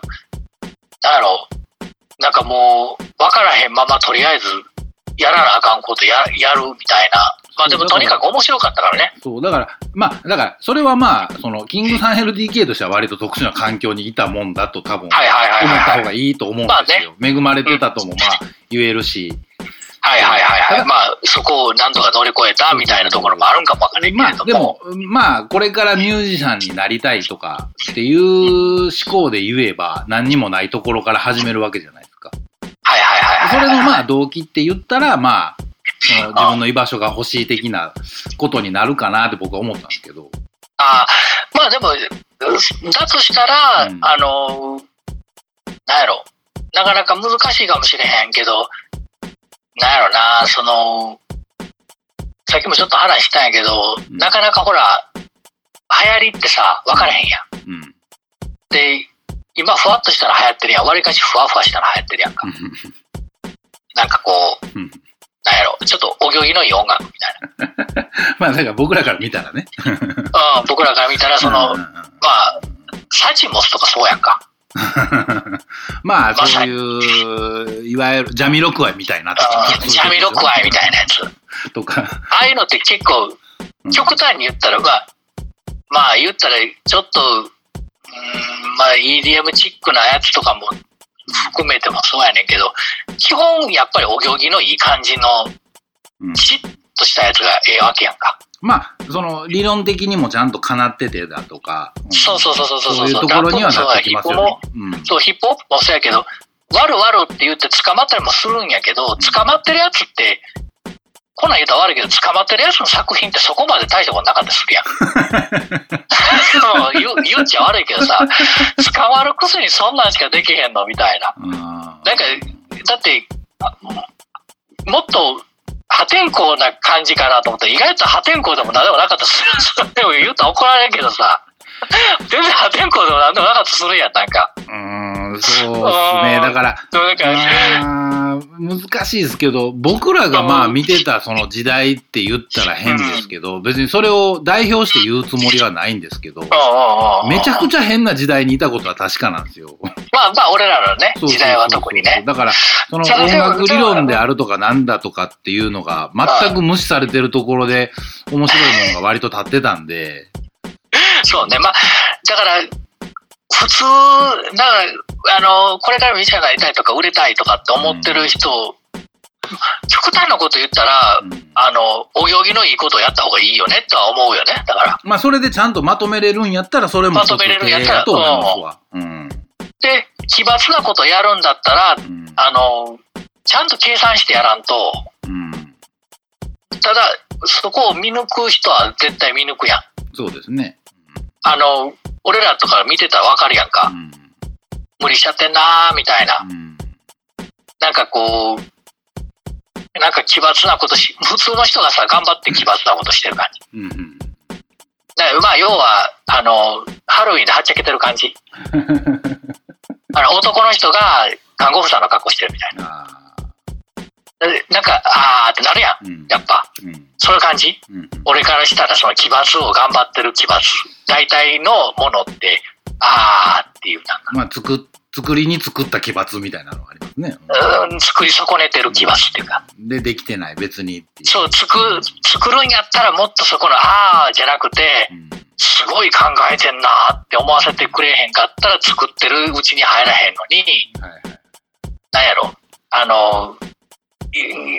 なんやろ。なんかもう、わからへんままとりあえず、やらなあかんことややるみたいな。まあでもとにかく面白かったからね。そう、だから、まあ、だから、それはまあ、その、キングサンヘル DK としては割と特殊な環境にいたもんだと多分、思ったはい。方がいいと思うんですよ。恵まれてたともまあ、言えるし。はいはいはいはい。まあ、そこをなんとか乗り越えたみたいなところもあるんかもわかんないけまあ、でも、まあ、これからミュージシャンになりたいとかっていう思考で言えば、何にもないところから始めるわけじゃないですか。はいはいはいはい。それのまあ、動機って言ったら、まあ、その自分の居場所が欲しい的なことになるかなって僕は思ったんですけど。あまあでも、だとしたら、うんあの、なんやろ、なかなか難しいかもしれへんけど、なんやろな、その、さっきもちょっと話したんやけど、うんなかなかほら、流行りってさ、分からへんやん。うん。で、今ふわっとしたら流行ってるやん。わりかしふわふわしたら流行ってるやんか。なんかこう、うんなんやろ、ちょっとお行儀のいい音楽みたい まあ、だから僕らから見たらね。な。うん、僕らから見たら、その、まあ、サチモスとかそうやんか。まあ、そういう、いわゆるジャミロクワイみたいな。うんジャミロクワイみたいなやつ。とか。ああいうのって結構、うん極端に言ったら、まあ、まあ言ったら、ちょっと、うーん、まあ EDM チックなやつとかも含めてもそうやねんけど、基本やっぱりお行儀のいい感じの、うんきちっとしたやつがええわけやんか。まあ、その理論的にもちゃんとかなっててだとか。んそうそうそうそうそうそういうところにはなってきますよね。うんそう、ヒップホップもそうやけど、わるわるって言って捕まったりもするんやけど、捕まってるやつって、こんなん言うたら悪いけど、捕まってるやつの作品ってそこまで大したことなかったりするやん。そう言う言っちゃ悪いけどさ、捕まるくせにそんなんしかできへんのみたいな。うんなんか、だって、あもっと破天荒な感じかなと思って、意外と破天荒でも何でもなかったです。それを言うと怒られるけどさ、全然破天荒でも何でもなかったりするやん、なんか。うーん、そうですね。だから、そうなんか、あー難しいですけど、僕らがまあ見てたその時代って言ったら変ですけど、別にそれを代表して言うつもりはないんですけど、めちゃくちゃ。変な時代にいたことは確かなんですよ。まあまあ、俺らのね、そうそうそう時代は特にね。だから、そのそれでも音楽理論であるとかなんだとかっていうのが全く無視されてるところで面白いものが割と立ってたんで、そうね。まあ、だから、普通、だから、あの、これからミュージシャンになりたいとか売れたいとかって思ってる人、極端なこと言ったら、うんあの、お行儀のいいことをやった方がいいよねとは思うよね。だから。まあそれでちゃんとまとめれるんやったらそれもまとめれるんやったら手と思いますわ。うん。で、奇抜なことやるんだったら、うん。あの、ちゃんと計算してやらんと、うん。ただ、そこを見抜く人は絶対見抜くやん。そうですね。あの、俺らとか見てたらわかるやんうか。ん。無理しちゃってんなーみたいな。うん。なんかこう、なんか奇抜なことし、普通の人がさ、頑張って奇抜なことしてる感じ。うん。うん。だからまあ、要は、あの、ハロウィンではっちゃけてる感じ。あの、男の人が看護婦さんの格好してるみたいあな。でなんか、あーってなるやん。ーうん。やっぱ。うん。そういう感じ？うん。俺からしたらその奇抜を頑張ってる奇抜。大体のものって、あーっていう、なんか、まあ、作、作りに作った奇抜みたいなのがありますね。うーん、作り損ねてる奇抜っていうか。で、できてない、別に。そう、作、作るんやったらもっとそこの、あーじゃなくて、うん。すごい考えてんなーって思わせてくれへんかったら作ってるうちに入らへんのに、はいはい。なんやろ、あの、い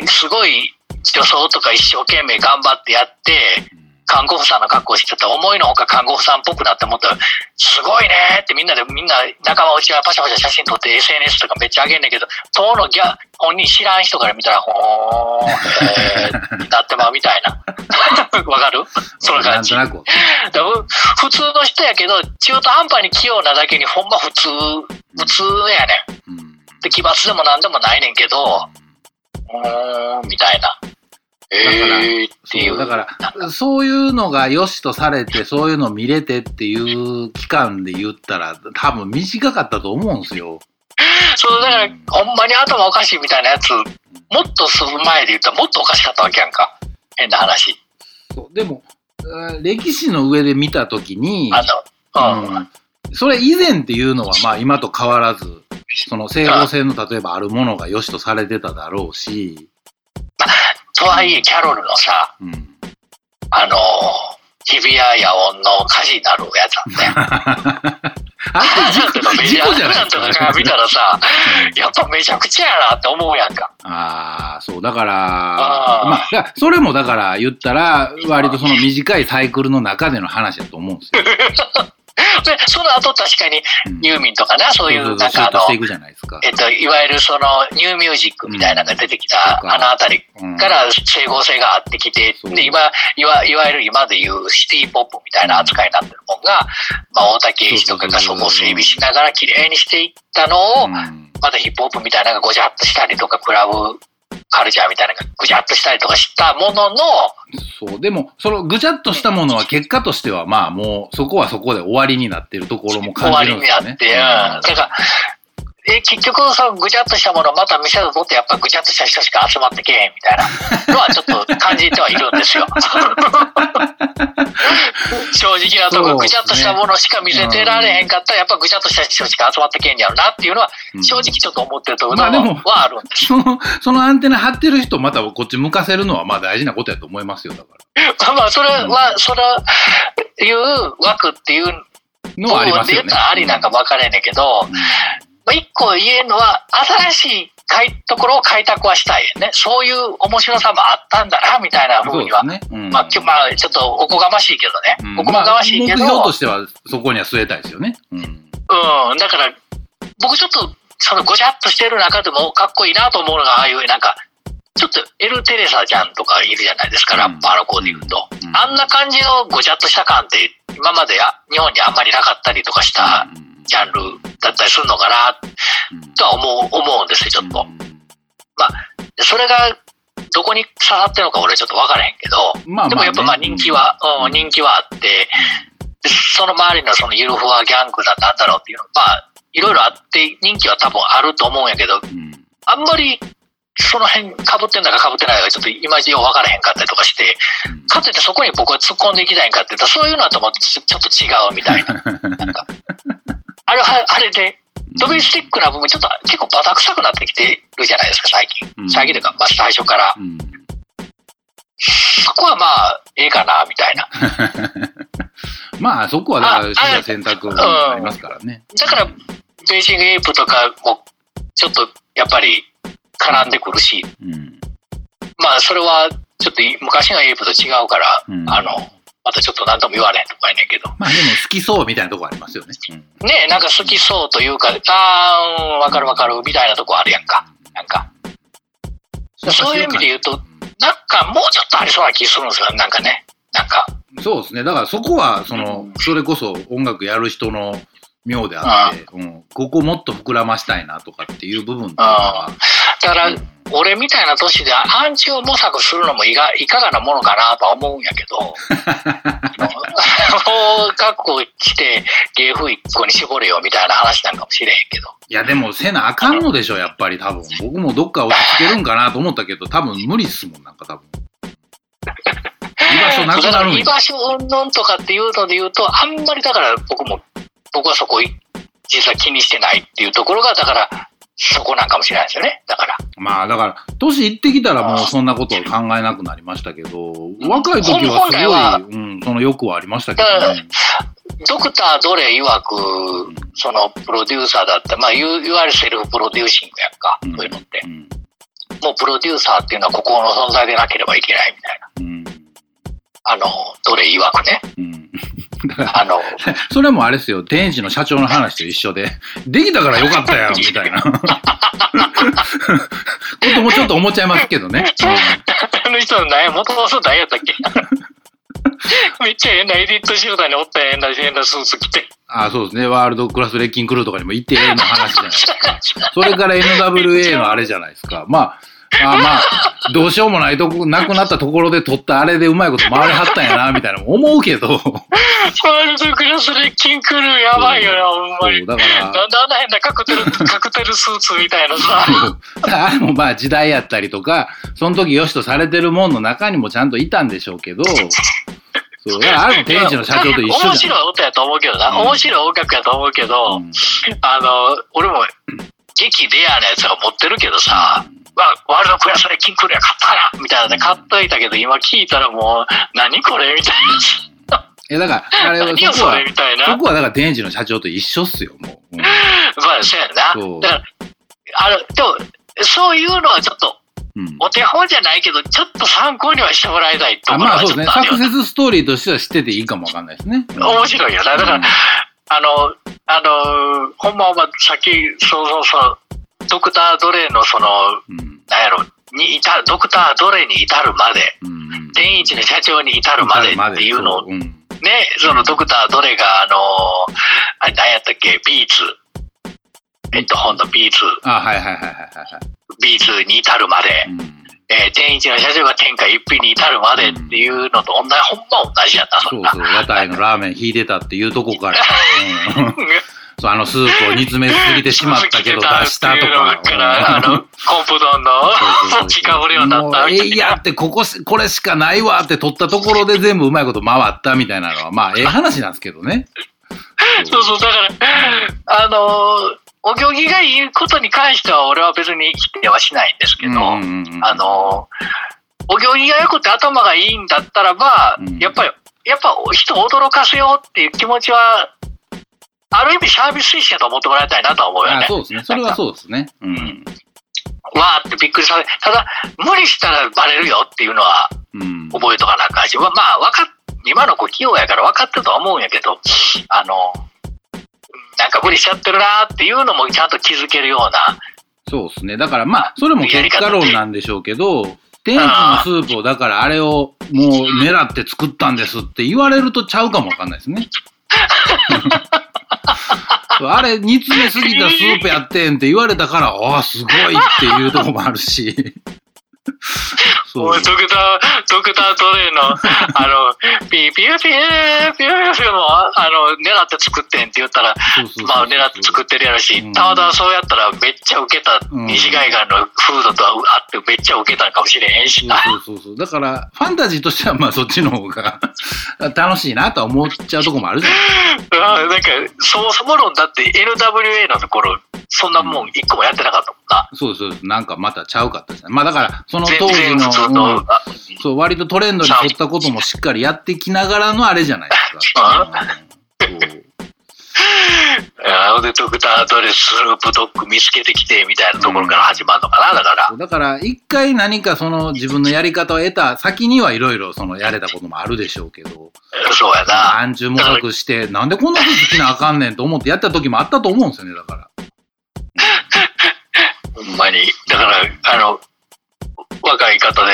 すごい女装とか一生懸命頑張ってやって、うん看護婦さんの格好してた思いのほか看護婦さんっぽくなって思ったら、すごいねーってみんなで、みんな仲間内はパシャパシャ写真撮って SNS とかめっちゃ上げんねんけど、当のギャ、本人知らん人から見たら、ほーん、えー、なってまうみたいな。わかる？その感じ。なんとなく。普通の人やけど、中途半端に器用なだけにほんま普通、普通やねん。で、奇抜でもなんでもないねんけど、うーん、みたいな。えーっていう。だから、そういうのが良しとされて、そういうの見れてっていう期間で言ったら、多分短かったと思うんですよ。そう、だから、ほんまに頭おかしいみたいなやつ、もっとする前で言ったらもっとおかしかったわけやんか。変な話。そうでも、えー歴史の上で見たときに、あの、うん。うんそれ以前っていうのは、まあ今と変わらず、その整合性の例えばあるものが良しとされてただろうし、とはいえ、キャロルのさ、うん。あの、日比谷野音の火事になるやつあって。あれ事故メジ事故じゃなんないですか。とか見たらさ、うんやっぱめちゃくちゃやなって思うやんか。ああ、そう、だから、まあ、それもだから言ったら、割とその短いサイクルの中での話だと思うんですよ。で、その後確かに、うん。ユーミンとかな、そういう、なんかあの。えっと、いわゆるその、ニューミュージックみたいなのが出てきた、うん。あのあたりうん。から整合性があってきて、で、今、いわいわゆる今でいうシティポップみたいな扱いになってるもんが、まあ、大竹栄一とかがそこを整備しながら綺麗にしていったのを、うん。またヒップホップみたいなのがごちゃっとしたりとか、クラブカルチャーみたいなのがぐちゃっとしたりとかしたものの、そう。でも、そのぐちゃっとしたものは結果としては、まあもう、そこはそこで終わりになってるところも感じ終わりるんですよね。になって、うん。だから、え、結局、そのぐちゃっとしたものをまた店で取って、やっぱぐちゃっとした人しか集まってけえへんみたいなのはちょっと感じてはいるんですよ。正直なとこねぐちゃっとしたものしか見せてられへんかったら、やっぱぐちゃっとした人しか集まってけえんやろなっていうのは、うん正直ちょっと思ってるところまあでもはあるんです。その、そのアンテナ張ってる人またこっち向かせるのはまあ大事なことやと思いますよ、だかまあ、それは、それいう枠っていうら。のはありますよね。ありなんか分からへんねんけど、うんまあ、一個言えるのは、新しいかいところを開拓はしたいよね。そういう面白さもあったんだな、みたいなそう風には。ね。うんまあ、まあ、ちょっとおこがましいけどね。うんおこがましいけど、まあ目標としてはそこには据えたいですよね。うん。うん、だから、僕ちょっと、そのごちゃっとしてる中でもかっこいいなと思うのが、ああいうなんか、ちょっとエル・テレサちゃんとかいるじゃないですか、ラッパーの子で言うと。うんあんな感じのごちゃっとした感って、今まであ日本にあんまりなかったりとかしたうんジャンルだったりするのかな、とは思う、思うんですよ、ちょっと。それが、どこに刺さってるのか俺ちょっと分からへんけど、まあまあね。でもやっぱまあ人気は、うん。うん、人気はあって、でその周りのそのゆるふわギャングだなんだろうっていうのまあ、いろいろあって人気は多分あると思うんやけど、うん。あんまりその辺被ってんだか被ってないかちょっといまいちよう分からへんかったりとかして、かといってそこに僕は突っ込んでいきたいんかって言ったら、そういうのはともちょちょっと違うみたいな。なんか、あれは、あれで、ドメスティックな部分ちょっと結構バタ臭くなってきてるじゃないですか、最近。うん最近というか、まあ最初から。うんそこはまあ、ええかな、みたいな。まあそこはだから選択がありますからね。だから、ベーシングエイプとかも、ちょっと、やっぱり、絡んでくるし、うんまあ、それは、ちょっと昔のエイプと違うから、うんあの、またちょっと何とも言われへんとかやねんけど。まあでも好きそうみたいなとこありますよね。うんねなんか好きそうというか、あー、うんわかるわかる、みたいなとこあるやんか。なんか。そういう意味で言うと、なんかもうちょっとありそうな気するんですよ、なんかね。なんか。そうですね。だからそこは、その、それこそ音楽やる人の妙であって、うん、ここもっと膨らましたいなとかっていう部分っていうのは、だから、うん俺みたいな年でアンチを模索するのもいがいかがなものかなとは思うんやけど、もう覚悟して芸風一個に絞れよみたいな話なんかもしれへんけど。いやでもせなあかんのでしょ、やっぱり多分。僕もどっか落ち着けるんかなと思ったけど、多分無理っすもん、なんか多分。居場所なくなるんや。居場所うんぬんとかっていうので言うと、あんまりだから僕も、僕はそこい実際気にしてないっていうところが、だからそこなんかもしれないですよね。だから。まあだから、年いってきたらもうそんなことを考えなくなりましたけど、若い時はすごい、うん、その欲はありましたけどね。ドクターどれ曰く、そのプロデューサーだった、まあいわゆるセルフプロデューシングやんか、うんそういうのって。うんもうプロデューサーっていうのはここの存在でなければいけないみたいな。うんあの、どれ曰くね。うんあの、それもあれですよ、天一の社長の話と一緒で、できたからよかったやん、みたいな。こともちょっと思っちゃいますけどね。あの人の何や、元々何やったっけめっちゃ変なエディット集団におった変な変なスーツ着て。あそうですね、ワールドクラスレッキングクルーとかにも行ってええの話じゃないですか。それから NWA のあれじゃないですか。まあ、まあまあ、どうしようもないとこ、なくなったところで取ったあれでうまいこと回りはったんやな、みたいな思うけど、ワールドクラスレッキンクルーやばいよな、ほんまに。だからなんであんな変なカクテル、カクテルスーツみたいなさ。あれもまあ時代やったりとか、その時良しとされてるもんの中にもちゃんといたんでしょうけど、そう、あれも天一の社長と一緒。面白い音やと思うけどな。うん面白い音楽やと思うけど、うんあの、俺も、激レアなやつは持ってるけどさ、わワールドクラスレッキンクルーや買ったなみたいなので買っといたけど、今聞いたらもう、何これみたいえ、だから、あれな。はそそこは。そこはだから天一の社長と一緒っすよ、もう。うんまあ、そうやな。そうだから、あの、でも、そういうのはちょっと、うんお手本じゃないけど、ちょっと参考にはしてもらいたいとまあそうですね。サクセスストーリーとしては知ってていいかもわかんないですね。面白いよな。だから、うんあの、あの、ほんまはさっき、そうそうそう、ドクター・ドレーのその、うん。なんやろ、に至る、ドクター・ドレーに至るまで、天一の社長に至るまでっていうのをね、そのドクター・ドレが、あの、あれ何やったっけ、ビーツ、ヘッドホンのビーツ、あ、はいはいはいはいはいはい。ビーツに至るまで、うん。えー天一の社長が天下一品に至るまでっていうのと同じ、ほんま同じやった、そんな。そうそう、屋台のラーメン引いてたっていうとこから。うんそうあのスープを煮詰めすぎてしまったけど出したとか。から、あの、コンポ丼の、そっちかぶるようになったもうえいやって、ここ、これしかないわって取ったところで全部うまいこと回ったみたいなのは、まあ、ええ話なんですけどね。そうそう、だから、あの、お行儀がいいことに関しては俺は別に否定はしないんですけど、あの、お行儀が良くて頭がいいんだったらば、うんやっぱり、やっぱ人を驚かせようっていう気持ちは、ある意味サービス精神だと思ってもらいたいなとは思うよね。あそうですね。それはそうですね。うん。わーってびっくりさせ、ただ、無理したらバレるよっていうのはうん。覚えとかなあかんし、まあ、わかっ、今の子器用やから分かってるとは思うんやけど、あの、なんか無理しちゃってるなっていうのもちゃんと気づけるような、そうですね。だからまあ、それも結果論なんでしょうけど、天気のスープを、だからあれをもう狙って作ったんですって言われるとちゃうかもわかんないですね。あれ、煮詰めすぎたスープやってんって言われたから、ああ、すごいっていうとこもあるし。そうもう。ドクター、ドクタートレイの、あの、ピーピーピーピーピーピーも、あの、狙って作ってんって言ったら、まあ狙って作ってるやろしうん、たまたまそうやったらめっちゃウケた、うん西海岸のフードとあってめっちゃウケたんかもしれへんしな。そうそうそう。だから、ファンタジーとしては、まあ、そっちの方が楽しいなとは思っちゃうとこもあるじゃないですか。あなんか、そもそも論だって NWA のところ、そんなもん一個もやってなかったもんな。そうそうです。なんかまたちゃうかったですね。まあ、だから、その全当時の、の、うんあそう、割とトレンドに沿ったこともしっかりやってきながらのあれじゃないですか。うんそうあでドクタードレスープドッグ見つけてきてみたいなところから始まるのかな、だから。だから、一回何かその自分のやり方を得た先にはいろいろそのやれたこともあるでしょうけど、そうやな。暗中模索して、なんでこんなこと好きなあかんねんと思ってやった時もあったと思うんですよね、だから。ほんまに。だから、あの、若い方で、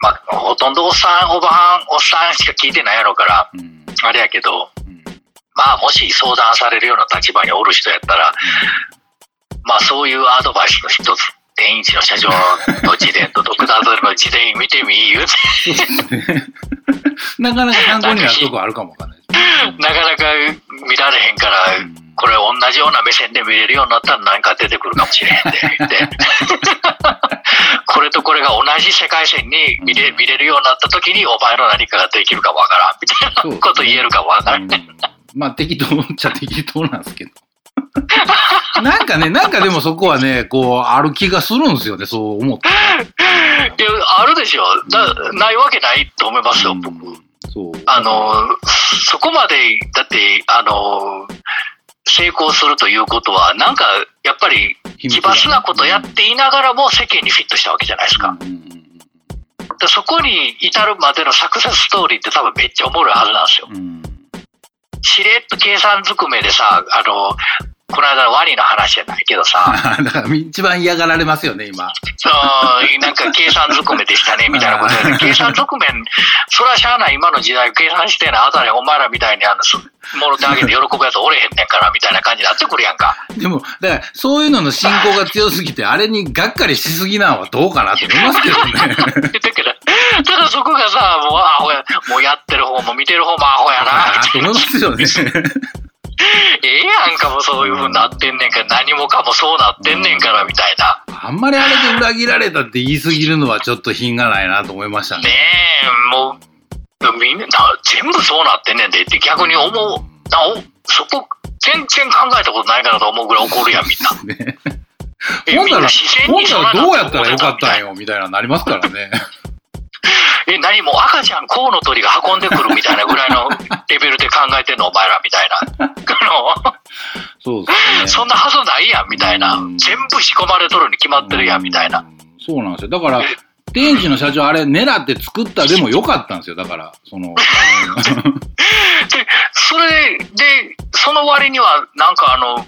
まあ、ほとんどおっさん、おばはん、おっさんしか聞いてないやろから、うん。あれやけど、うん。まあ、もし相談されるような立場におる人やったら、まあ、そういうアドバイスの一つ、天一の社長の自伝とドクタードレの自伝見てみい言うて、なかなか参考になるとこあるかもわかんない。なかなか見られへんから、うんこれ同じような目線で見れるようになったら何か出てくるかもしれへんって言って。これとこれが同じ世界線に見れ見れるようになった時にお前の何かができるかわからんみたいなこと言えるかわからん。うんまあ適当っちゃ適当なんですけど。なんかね、なんかでもそこはね、こう、ある気がするんですよね、そう思ってね。いや、あるでしょ。だないわけないと思いますよ、僕。うんそう。あの、そこまで、だって、あの、成功するということは、なんか、やっぱり、奇抜なことやっていながらも世間にフィットしたわけじゃないですか。うんでそこに至るまでのサクセスストーリーって多分めっちゃおもろいはずなんですよ。うんしれっと計算ずくめでさ、あの、この間のワニの話じゃないけどさ、だから一番嫌がられますよね、今。そうなんか計算ずくめでしたね、みたいなことで、計算ずくめ、それはしゃあない、今の時代計算してな、あたりお前らみたいにあの、すもろてあげて喜ぶやつおれへんねんから、みたいな感じになってくるやんか。でも、だから、そういうのの信仰が強すぎて、あれにがっかりしすぎなのはどうかなって思いますけどね。だけど、ただそこがさ、もうアホや、もうやってる方も見てる方もアホやな、あと思いますよね。ええやんかもそういう風になってんねんから、何もかもそうなってんねんから、みたいな。あんまりあれで裏切られたって言い過ぎるのはちょっと品がないなと思いましたね。ねえ、もう、みんな、全部そうなってんねんでって逆に思う。なおそこ、全然考えたことないかなと思うぐらい怒るやん、みんな。ねんなら、ほんならどうやったらよかったんよ。よ、みたいななりますからね。え、何もう赤ちゃん、コウノトリが運んでくるみたいなぐらいの レベルで考えてんの、お前ら、みたいな。あそうですの、ね。そんなはずないやん、みたいなうん。全部仕込まれとるに決まってるやん、みたいな。うん。そうなんですよ。だから、天使の社長あれ狙って作ったでもよかったんですよ。だから、その、で、それで、その割には、なんかあの、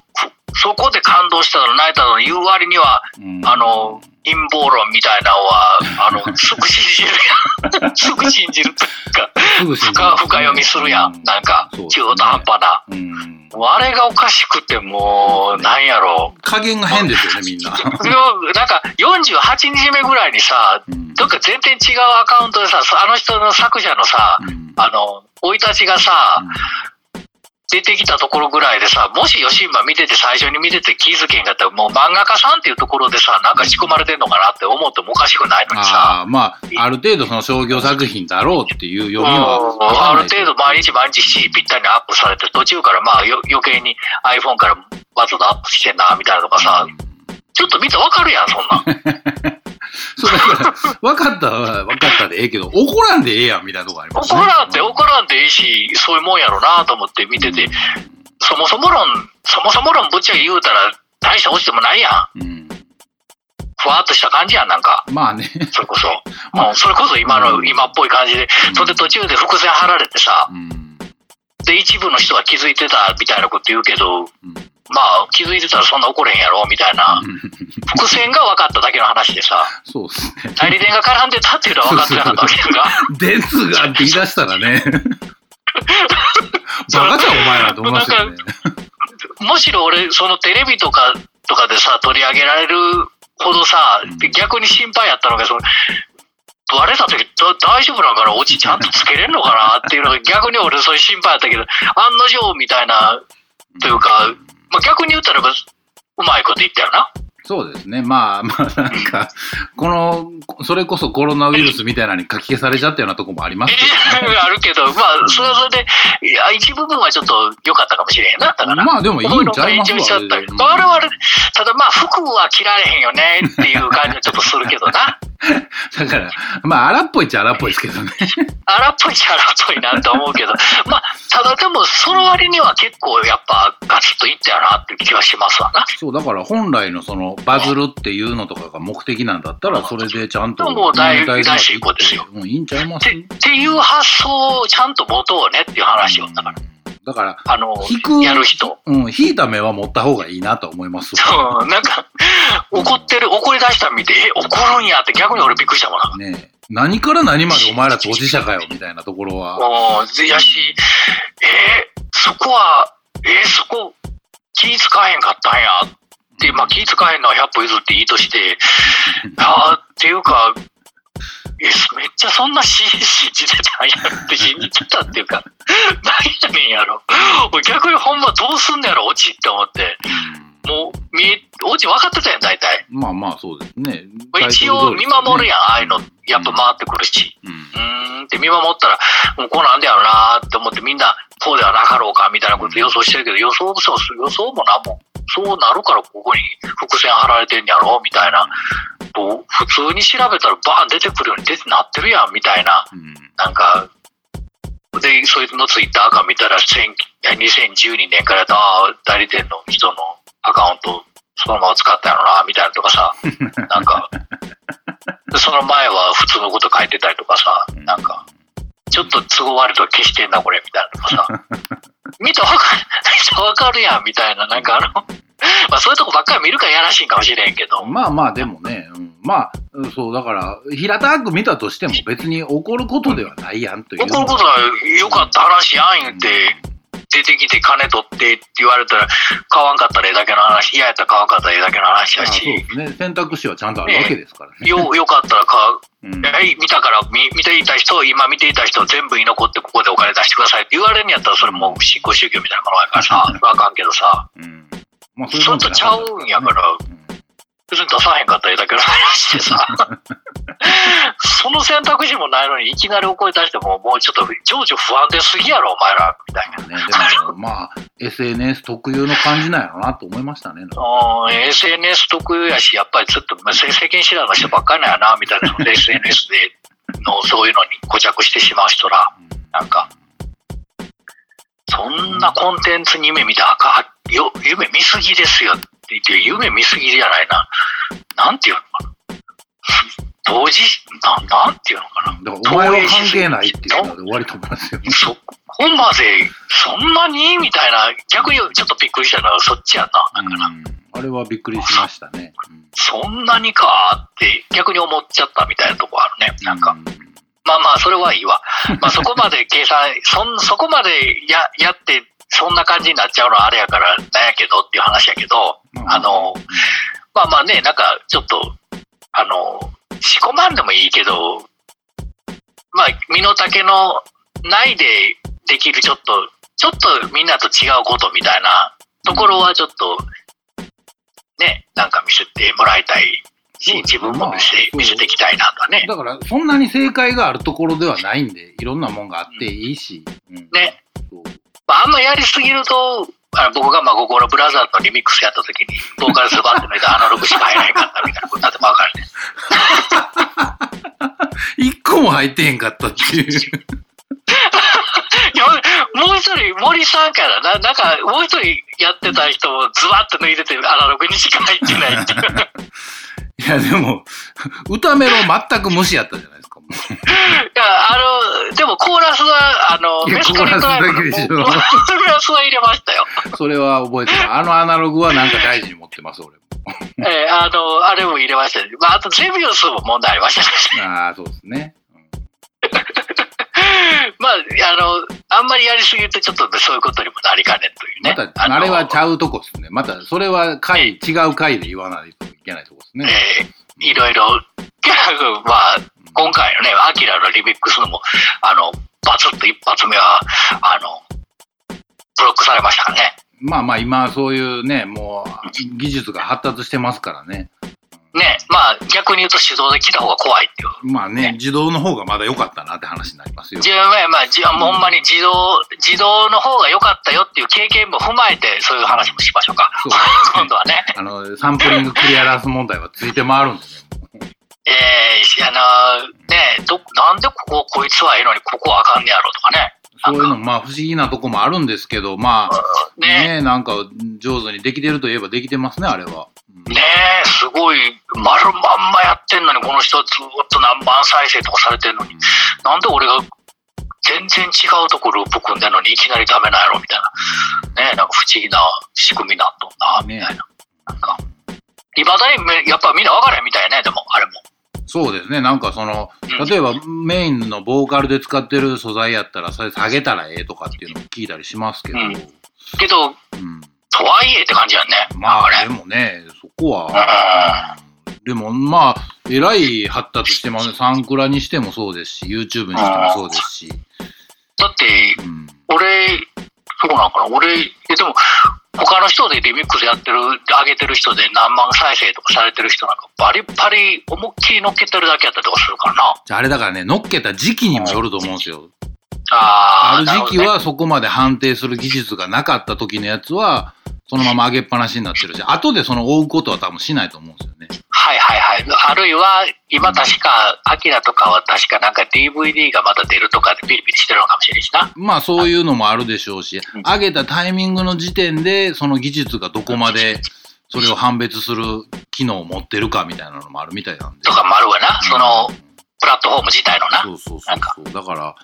そこで感動したの。泣いたの言う割には、うん。あの、陰謀論みたいなのは、あの、すぐ信じるやん。すぐ信じるというか、深深読みするやん。なんか中途半端な。あれがおかしくて、もう、なんやろ。加減が変ですよね、みんな。なんか、48日目ぐらいにさ、うん。どっか全然違うアカウントでさ、あの人の作者のさ、うん。あの、生い立ちがさ、出てきたところぐらいでさ、もし吉馬見てて最初に見てて気づけんかったら、もう漫画家さんっていうところでさ、なんか仕込まれてんのかなって思ってもおかしくないのにさ。ああ、まあ、ある程度その商業作品だろうっていう読みはある程度毎日毎日ぴったりにアップされて、途中からまあよ余計に iPhone からわざとアップしてんな、みたいなのがさ、ちょっと見てわかるやん、そんなん。そうだから、分かったは分かったでええけど、怒らんでええやんみたいなとこあります怒ね。らんで怒らんでいいし、そういうもんやろなと思って見てて、そもそも論、そもそも論ぶっちゃけ言うたら、大した落ちてもないやん。うん。ふわっとした感じやん、なんか。まあね。それこそ。まあもうそれこそ今の、今っぽい感じで。それで途中で伏線張られてさ、うん。で、一部の人が気づいてたみたいなこと言うけど、うんまあ、気づいてたらそんな怒れへんやろ、みたいな。伏線が分かっただけの話でさ、そうですね。代理店が絡んでたっていうのは分かってなかったわけやんか。ですがって言い出したらね。バカじゃんお前らと思いますよね。むしろ俺、そのテレビとか、とかでさ、取り上げられるほどさうん、逆に心配やったのが、その、バレた時だ大丈夫なのかなオチちゃんとつけれんのかなっていうのが逆に俺そういう心配やったけど、案の定みたいな、というか、まあ、逆に言ったらば、うまいこと言ったよな。そうですね。まあ まあなんか、この、それこそコロナウイルスみたいなのに書き消されちゃったようなとこもありますけどね。あるけど、まあ、それはそれで、いや一部分はちょっと良かったかもしれんな。だから。まあでもいいんちゃいます思のが一応しちゃったあれで我々、ただまあ、服は着られへんよねっていう感じはちょっとするけどな。だから、まあ荒っぽいっちゃ荒っぽいですけどね。荒っぽいっちゃ荒っぽいなと思うけど、まあ、ただでも、その割には結構やっぱガツッといったよなって気はしますわな。そう、だから本来のそのバズるっていうのとかが目的なんだったら、それでちゃんと。もう大大成功ですよもういいんちゃいますってっていう発想をちゃんと持とうねっていう話を、だから、だから、あの引く、やる人。うん、引いた目は持った方がいいなと思います。そう、なんか、怒ってる、怒り出したの見て、え、怒るんやって逆に俺びっくりしたもんな。ねえ何から何までお前ら当事者かよ、みたいなところは。もう、やし、えーそこは、えーそこ、気使えへんかったんやって、まあ気使えへんのは100歩譲っていいとして、あーっていうか、えめっちゃそんな信じてたんやって信じてたっていうか、何やねんやろ。俺逆にほんまどうすんのやろ、オチって思って。もう、見え、オチ分かってたやん、大体。まあまあ、そうですね。一応見守るやん、ああいうの、やっぱ回ってくるし。うん。うーんって見守ったら、もうこうなんだよなーって思ってみんな、こうではなかろうかみたいなこと予想してるけど、予想そう予想もなんも、そうなるからここに伏線張られてんやろみたいな。普通に調べたらバーン出てくるように出てなってるやんみたいな。うん。なんか、で、そいつのツイッターか見たら、1000 2012年からやった代理店の人のアカウント、そのまま使ったやろな、みたいなとかさ、なんか、で その前は普通のこと書いてたりとかさ、なんか、ちょっと都合悪いと消してんな、これ、みたいなとかさ、見たらわかる、見たらわかるやん、みたいな、なんかあの、まあそういうとこばっかり見るからやらしいんかもしれんけど、まあまあ、でもね、うん、まあ、うんそう、だから、平たく見たとしても別に怒ることではないやんという。怒ることは良かった話やん言って、出てきて金取ってって言われたら、買わんかったらええだけの話、嫌やったら買わんかったらええだけの話やし、ね。選択肢はちゃんとあるわけですからね。よ、よかったら買う。うんはい、見たから、見見ていた人、今見ていた人、全部居残ってここでお金出してくださいって言われるんやったら、それもう執行宗教みたいなものやからさ、それはあかんけどさ、うん。まあ、ちょっとちゃうんやから、うん別に出さへんかったらええだけの話でさ、その選択肢もないのに、いきなり怒り出しても、もうちょっと情緒不安ですぎやろ、お前ら、みたいな。ね、でも、まあ、SNS 特有の感じなんやろなと思いましたね。うん SNS 特有やし、やっぱりちょっとまあ世世間知らずの人ばっかりなんやな、みたいな、その SNS でのそういうのに固着してしまう人ら、なんか、そんなコンテンツに夢見たらあかんよ夢見すぎですよ。って言って、夢見すぎじゃないな。なんていうのかな。同時、ななんていうのかな。だから、お前は関係ないっていうので終わりと思いますよ。そこまで、そんなにみたいな、逆にちょっとびっくりしたのはそっちやな。なんかなうんあれはびっくりしましたね。そんなにかって逆に思っちゃったみたいなとこあるね。なんか、うまあまあ、それはいいわ。まあそこまで計算、そんそこまでややって、そんな感じになっちゃうのはあれやからなんやけどっていう話やけど、あの、まあまあね、なんかちょっと、あの、仕込まんでもいいけど、まあ、身の丈のないでできるちょっとちょっとみんなと違うことみたいなところはちょっと、ね、なんか見せてもらいたいし、自分も見せ,、見せていきたいなとね。だから、そんなに正解があるところではないんで、いろんなもんがあっていいし。うん、ね。まあ、あんまやりすぎると、あの僕がまあ、ここのブラザーズのリミックスやった時に、ボーカルズバッて抜いてアナログしか入らないかったみたいなことになってもわかるね。一個も入ってへんかったっていう。もう一人、森さんからな、なんか、もう一人やってた人をズバッと抜いてて、アナログにしか入ってないっていう。いや、でも、歌メロ全く無視やったじゃないや、あの、でもコーラスは、あの、いやメスカーラスだけでしょコーラスは入れましたよ。それは覚えてる。あのアナログはなんか大事に持ってます、俺も。えーあの、あれも入れましたし、まあ、あとゼビウスも問題ありましたし、ああ、そうですね。まあ、あの、あんまりやりすぎるとちょっとそういうことにもなりかねんというね。また、のあれはちゃうとこですね。また、それは回、違う回で言わないといけないとこですね。えーいろいろ、まあ、今回のね、アキラのリミックスのも、あの、バツッと一発目は、あの、ブロックされましたからね。まあまあ、今、そういうね、もう、技術が発達してますからね。ね、まあ、逆に言うと手動で来た方が怖いっていう。まあね、自動の方がまだ良かったなって話になりますよ。自分は、まあ、じほんまに自動、自動の方が良かったよっていう経験も踏まえて、そういう話もしましょうか。そう 今度はね。あの、サンプリングクリアランス問題はついて回るんでね。えー、あのねど、なんでここ、こいつはいいのにここはあかんねやろとかね。そういうの、まあ不思議なとこもあるんですけど、まあ、ねね、なんか上手にできてるといえばできてますね、あれは。うんねえ、すごい、丸まんまやってんのに、この人ずっと何万再生とかされてんのに、なんで俺が全然違うところをループ組んでんのにいきなりダメなんやろみたいな。ねえ、なんか不思議な仕組みになんな、みたいな。なんか、いまだにめやっぱみんな分からへんみたいね、でも、あれも。そうですね、なんかその、うん例えばメインのボーカルで使ってる素材やったら、それ下げたらええとかっていうのも聞いたりしますけど、ううんん。けど、とはいえって感じやんね。まあ、れでもね、そこは、でもまあ、えらい発達してますね。サンクラにしてもそうですし、YouTube にしてもそうですし。だって、うん。俺、そうなんかな、俺、えでも、他の人でリミックスやってる、上げてる人で何万再生とかされてる人なんか、バリバリ思いっきり乗っけてるだけやったりとかするからな。じゃああれだからね、乗っけた時期にもよると思うんですよ。あーある時期はそこまで判定する技術がなかった時のやつは、そのまま上げっぱなしになってるし、後でその追うことは多分しないと思うんですよね。はいはいはい。あるいは、今確か、アキラとかは確かなんか DVD がまた出るとかでピリピリしてるのかもしれんしな。まあそういうのもあるでしょうしうん、上げたタイミングの時点で、その技術がどこまでそれを判別する機能を持ってるかみたいなのもあるみたいなんで。とかもあるわな。そのうん、プラットフォーム自体のな。そうそうそうそう。だから、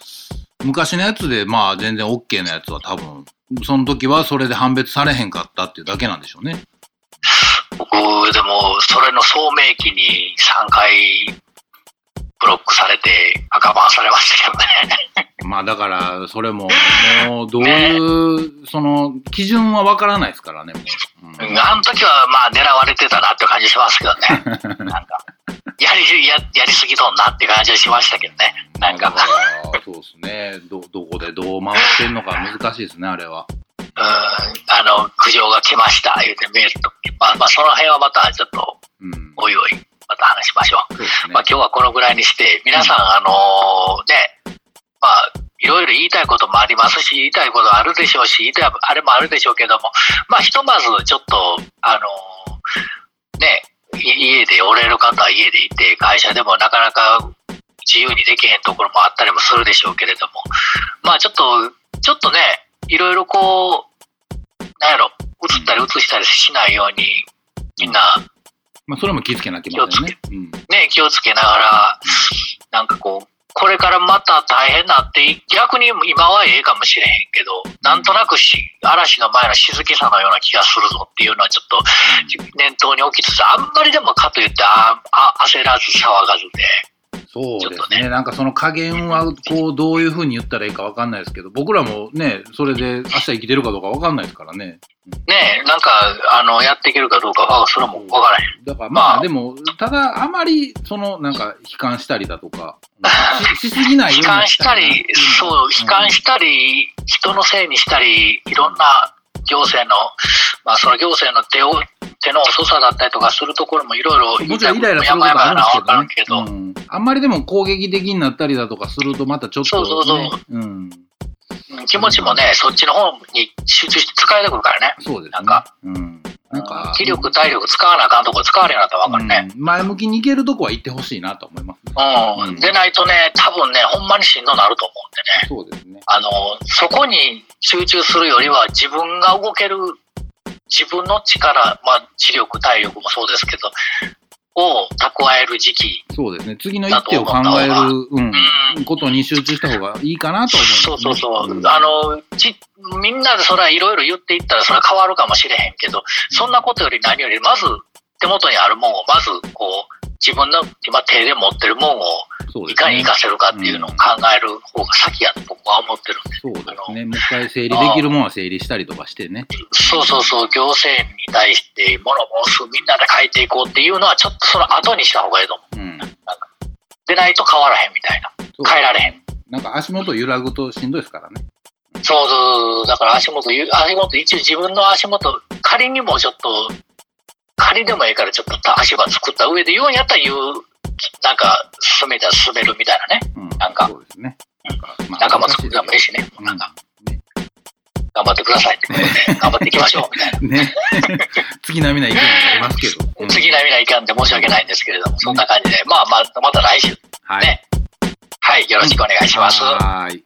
昔のやつで、まあ全然 OK なやつは多分、その時はそれで判別されへんかったっていうだけなんでしょうね。僕、でも、それの聡明期に3回、ブロックされて、赤バンされましたけどね。まあだから、それも、もう、どういう、その、基準はわからないですからね、もう。うんあの時はまあ狙われてたなって感じしますけどね。なんか、やり、ややりすぎとんなって感じはしましたけどね。なんかそうですね。ど、どこでどう回ってんのか難しいですね、あれは。うん、あの、苦情が来ました、言うてメールと。まあまあ、その辺はまたちょっと、うん。おいおい、また話しましょう。そうねまあ。今日はこのぐらいにして、皆さん、あのね、まあ、いろいろ言いたいこともありますし、言いたいことあるでしょうし、言いたいあれもあるでしょうけども、まあ、ひとまずちょっと、あのね、い家でおれる方は家でいて、会社でもなかなか自由にできへんところもあったりもするでしょうけれども、まあ、ちょっと、ちょっとね、いろいろこう、なんやろ、映ったり映したりしないように、みんな、まあ、それも気付けなきゃいけませんね。うん。ね、気をつけながら、なんかこう、これからまた大変なって、逆に今はええかもしれへんけど、なんとなくし嵐の前の静けさのような気がするぞっていうのはちょっと念頭に置きつつ、あんまりでもかといってああ焦らず騒がずで、そうでちょっとねすね。なんかその加減は、こう、どういうふうに言ったらいいかわかんないですけど、僕らもね、それで明日生きてるかどうかわかんないですからね。ねえ、なんか、あの、やっていけるかどうかは、それもわからへん。だからまあ、まあでも、ただ、あまり、その、なんか、悲観したりだとか、ししすぎないように悲観したり、そう、悲観ししたり、人のせいにしたり、いろんな行政の、まあ、その行政の手を、手の遅さだったりとかするところもいろいろもちろんイライラすることあるんですけどうんあんまりでも攻撃的になったりだとかすると、またちょっと、ね、そうそうそううん。うん気持ちもね、そっちの方に集中して使えてくるからね。そうですね。なんか、うん。なんか、気力、体力使わなあかんとこ使われなったらわかるね。うん前向きに行けるとこは行ってほしいなと思いますね。うん。うんでないとね、多分ね、ほんまにしんどなると思うんでね。そうですね。あの、そこに集中するよりは自分が動ける、自分の力、まあ、知力、体力もそうですけど、を蓄える時期。そうですね。次の一手を考える、うんうんことに集中した方がいいかなと思います、ね。そうそうそう。んあの、ち、みんなでそれはいろいろ言っていったらそれは変わるかもしれへんけど、そんなことより何より、まず手元にあるもんを、まずこう、自分の今手で持ってるもんをいかに活。かせるかっていうのを考える方が先やと僕は思ってるんで。そうですね。もう一回整理できるものは整理したりとかしてね。そうそうそう、行政に対して物申す、みんなで変えていこうっていうのは、ちょっとその後にした方がいいと思う。うん。でないと変わらへんみたいな。変えられへん。なんか足元揺らぐとしんどいですからね。そうそうそう、だから足元、ゆ足元、一応自分の足元、仮にもちょっと、仮でもいいからちょっと足場作った上で言うんやったら言う、なんか、進めたら進めるみたいなね。うん。なんかそうですね。なんか、ま仲間作ってもいいしね。うんなんか、頑張ってくださいってことで、頑張っていきましょうみたいな。ね。次並みな意見になりますけど。うん次並みないかんで申し訳ないんですけれども、そんな感じで、まあまあ、また来週、はい。ねはい、よろしくお願いします。はーい。